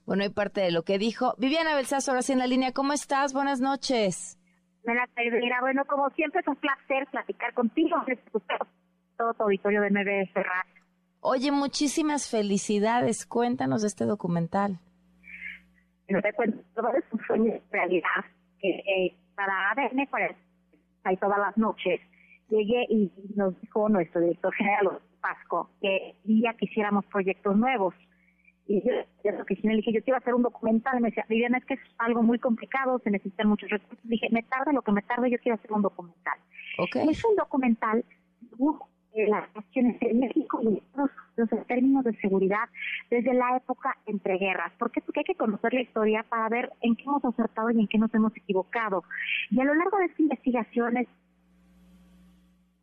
Bueno, y parte de lo que dijo Viviana Belsazo, ahora sí en la línea. ¿Cómo estás? Buenas noches. Buenas tardes, Bueno, como siempre es un placer platicar contigo, todo tu auditorio de MBS Radio Oye, muchísimas felicidades. Cuéntanos de este documental. No te cuento, todo es un sueño de realidad. Que eh, para ADN, pues, ahí todas las noches, llegué y nos dijo nuestro director general, Pasco, que día quisiéramos proyectos nuevos. Y yo, yo que le dije, yo quiero hacer un documental. me decía, Viviana, es que es algo muy complicado, se necesitan muchos recursos. Dije, me tarda lo que me tarde, yo quiero hacer un documental. Okay. Es un documental las cuestiones en México y los, términos de seguridad desde la época entre guerras. ¿Por qué? Porque hay que conocer la historia para ver en qué hemos acertado y en qué nos hemos equivocado. Y a lo largo de esta investigación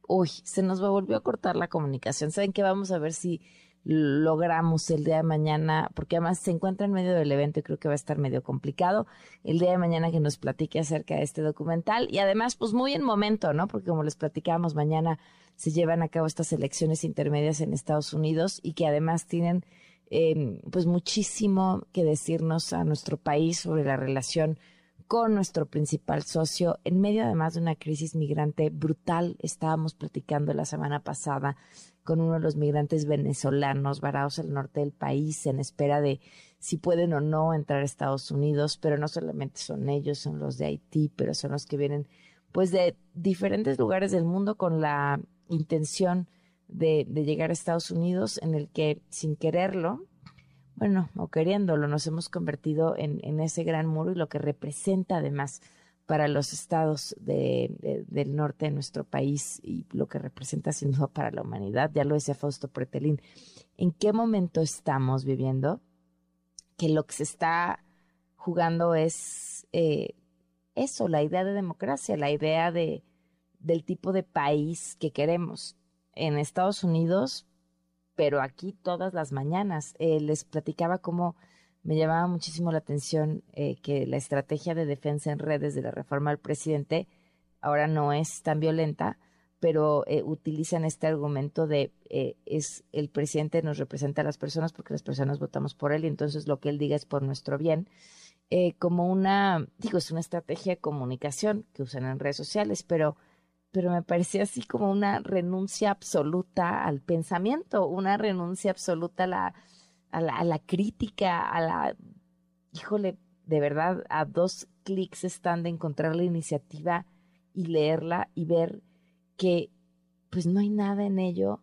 Uy, se nos volvió a cortar la comunicación. ¿Saben qué? Vamos a ver si logramos el día de mañana, porque además se encuentra en medio del evento y creo que va a estar medio complicado, el día de mañana que nos platique acerca de este documental y además pues muy en momento, ¿no? Porque como les platicábamos, mañana se llevan a cabo estas elecciones intermedias en Estados Unidos y que además tienen em, pues muchísimo que decirnos a nuestro país sobre la relación con nuestro principal socio en medio además de una crisis migrante brutal. Estábamos platicando la semana pasada con uno de los migrantes venezolanos varados al norte del país en espera de si pueden o no entrar a Estados Unidos, pero no solamente son ellos, son los de Haití, pero son los que vienen pues de diferentes lugares del mundo con la intención de, llegar a Estados Unidos en el que sin quererlo, bueno, o queriéndolo, nos hemos convertido en, en ese gran muro y lo que representa además para los estados de, del norte de nuestro país y lo que representa sin duda para la humanidad. Ya lo decía Fausto Pretelín. ¿En qué momento estamos viviendo que lo que se está jugando es eh, eso, la idea de democracia, la idea de, del tipo de país que queremos. En Estados Unidos, pero aquí todas las mañanas. Eh, les platicaba cómo me llamaba muchísimo la atención eh, que la estrategia de defensa en redes de la reforma del presidente ahora no es tan violenta, pero eh, utilizan este argumento de es el presidente nos representa a las personas porque las personas votamos por él y entonces lo que él diga es por nuestro bien. como una, digo, es una estrategia de comunicación que usan en redes sociales, pero pero me parecía así como una renuncia absoluta al pensamiento, una renuncia absoluta a la, a la, a la crítica, a la, híjole, de verdad, a dos clics están de encontrar la iniciativa y leerla y ver que pues no hay nada en ello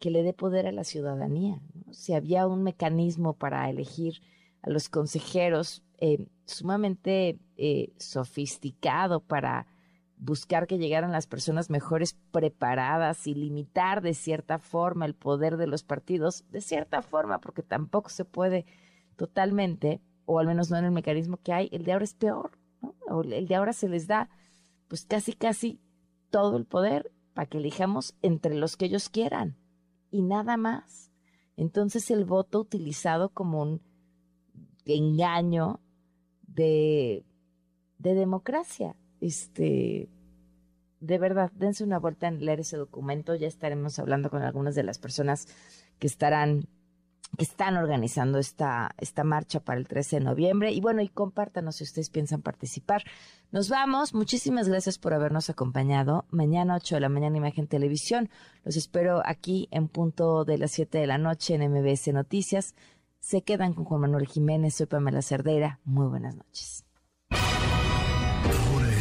que le dé poder a la ciudadanía. Si había un mecanismo para elegir a los consejeros eh, sumamente eh, sofisticado para buscar que llegaran las personas mejores preparadas y limitar de cierta forma el poder de los partidos, de cierta forma, porque tampoco se puede totalmente, o al menos no en el mecanismo que hay, el de ahora es peor, o el de ahora se les da pues casi casi todo el poder para que elijamos entre los que ellos quieran y nada más. Entonces el voto utilizado como un engaño de, de democracia este, de verdad, dense una vuelta en leer ese documento. Ya estaremos hablando con algunas de las personas que estarán que están organizando esta, esta marcha para el 13 de noviembre. Y bueno, y compártanos si ustedes piensan participar. Nos vamos. Muchísimas gracias por habernos acompañado. Mañana 8 de la mañana Imagen Televisión. Los espero aquí en punto de las 7 de la noche en MBS Noticias. Se quedan con Juan Manuel Jiménez. Soy Pamela Cerdera. Muy buenas noches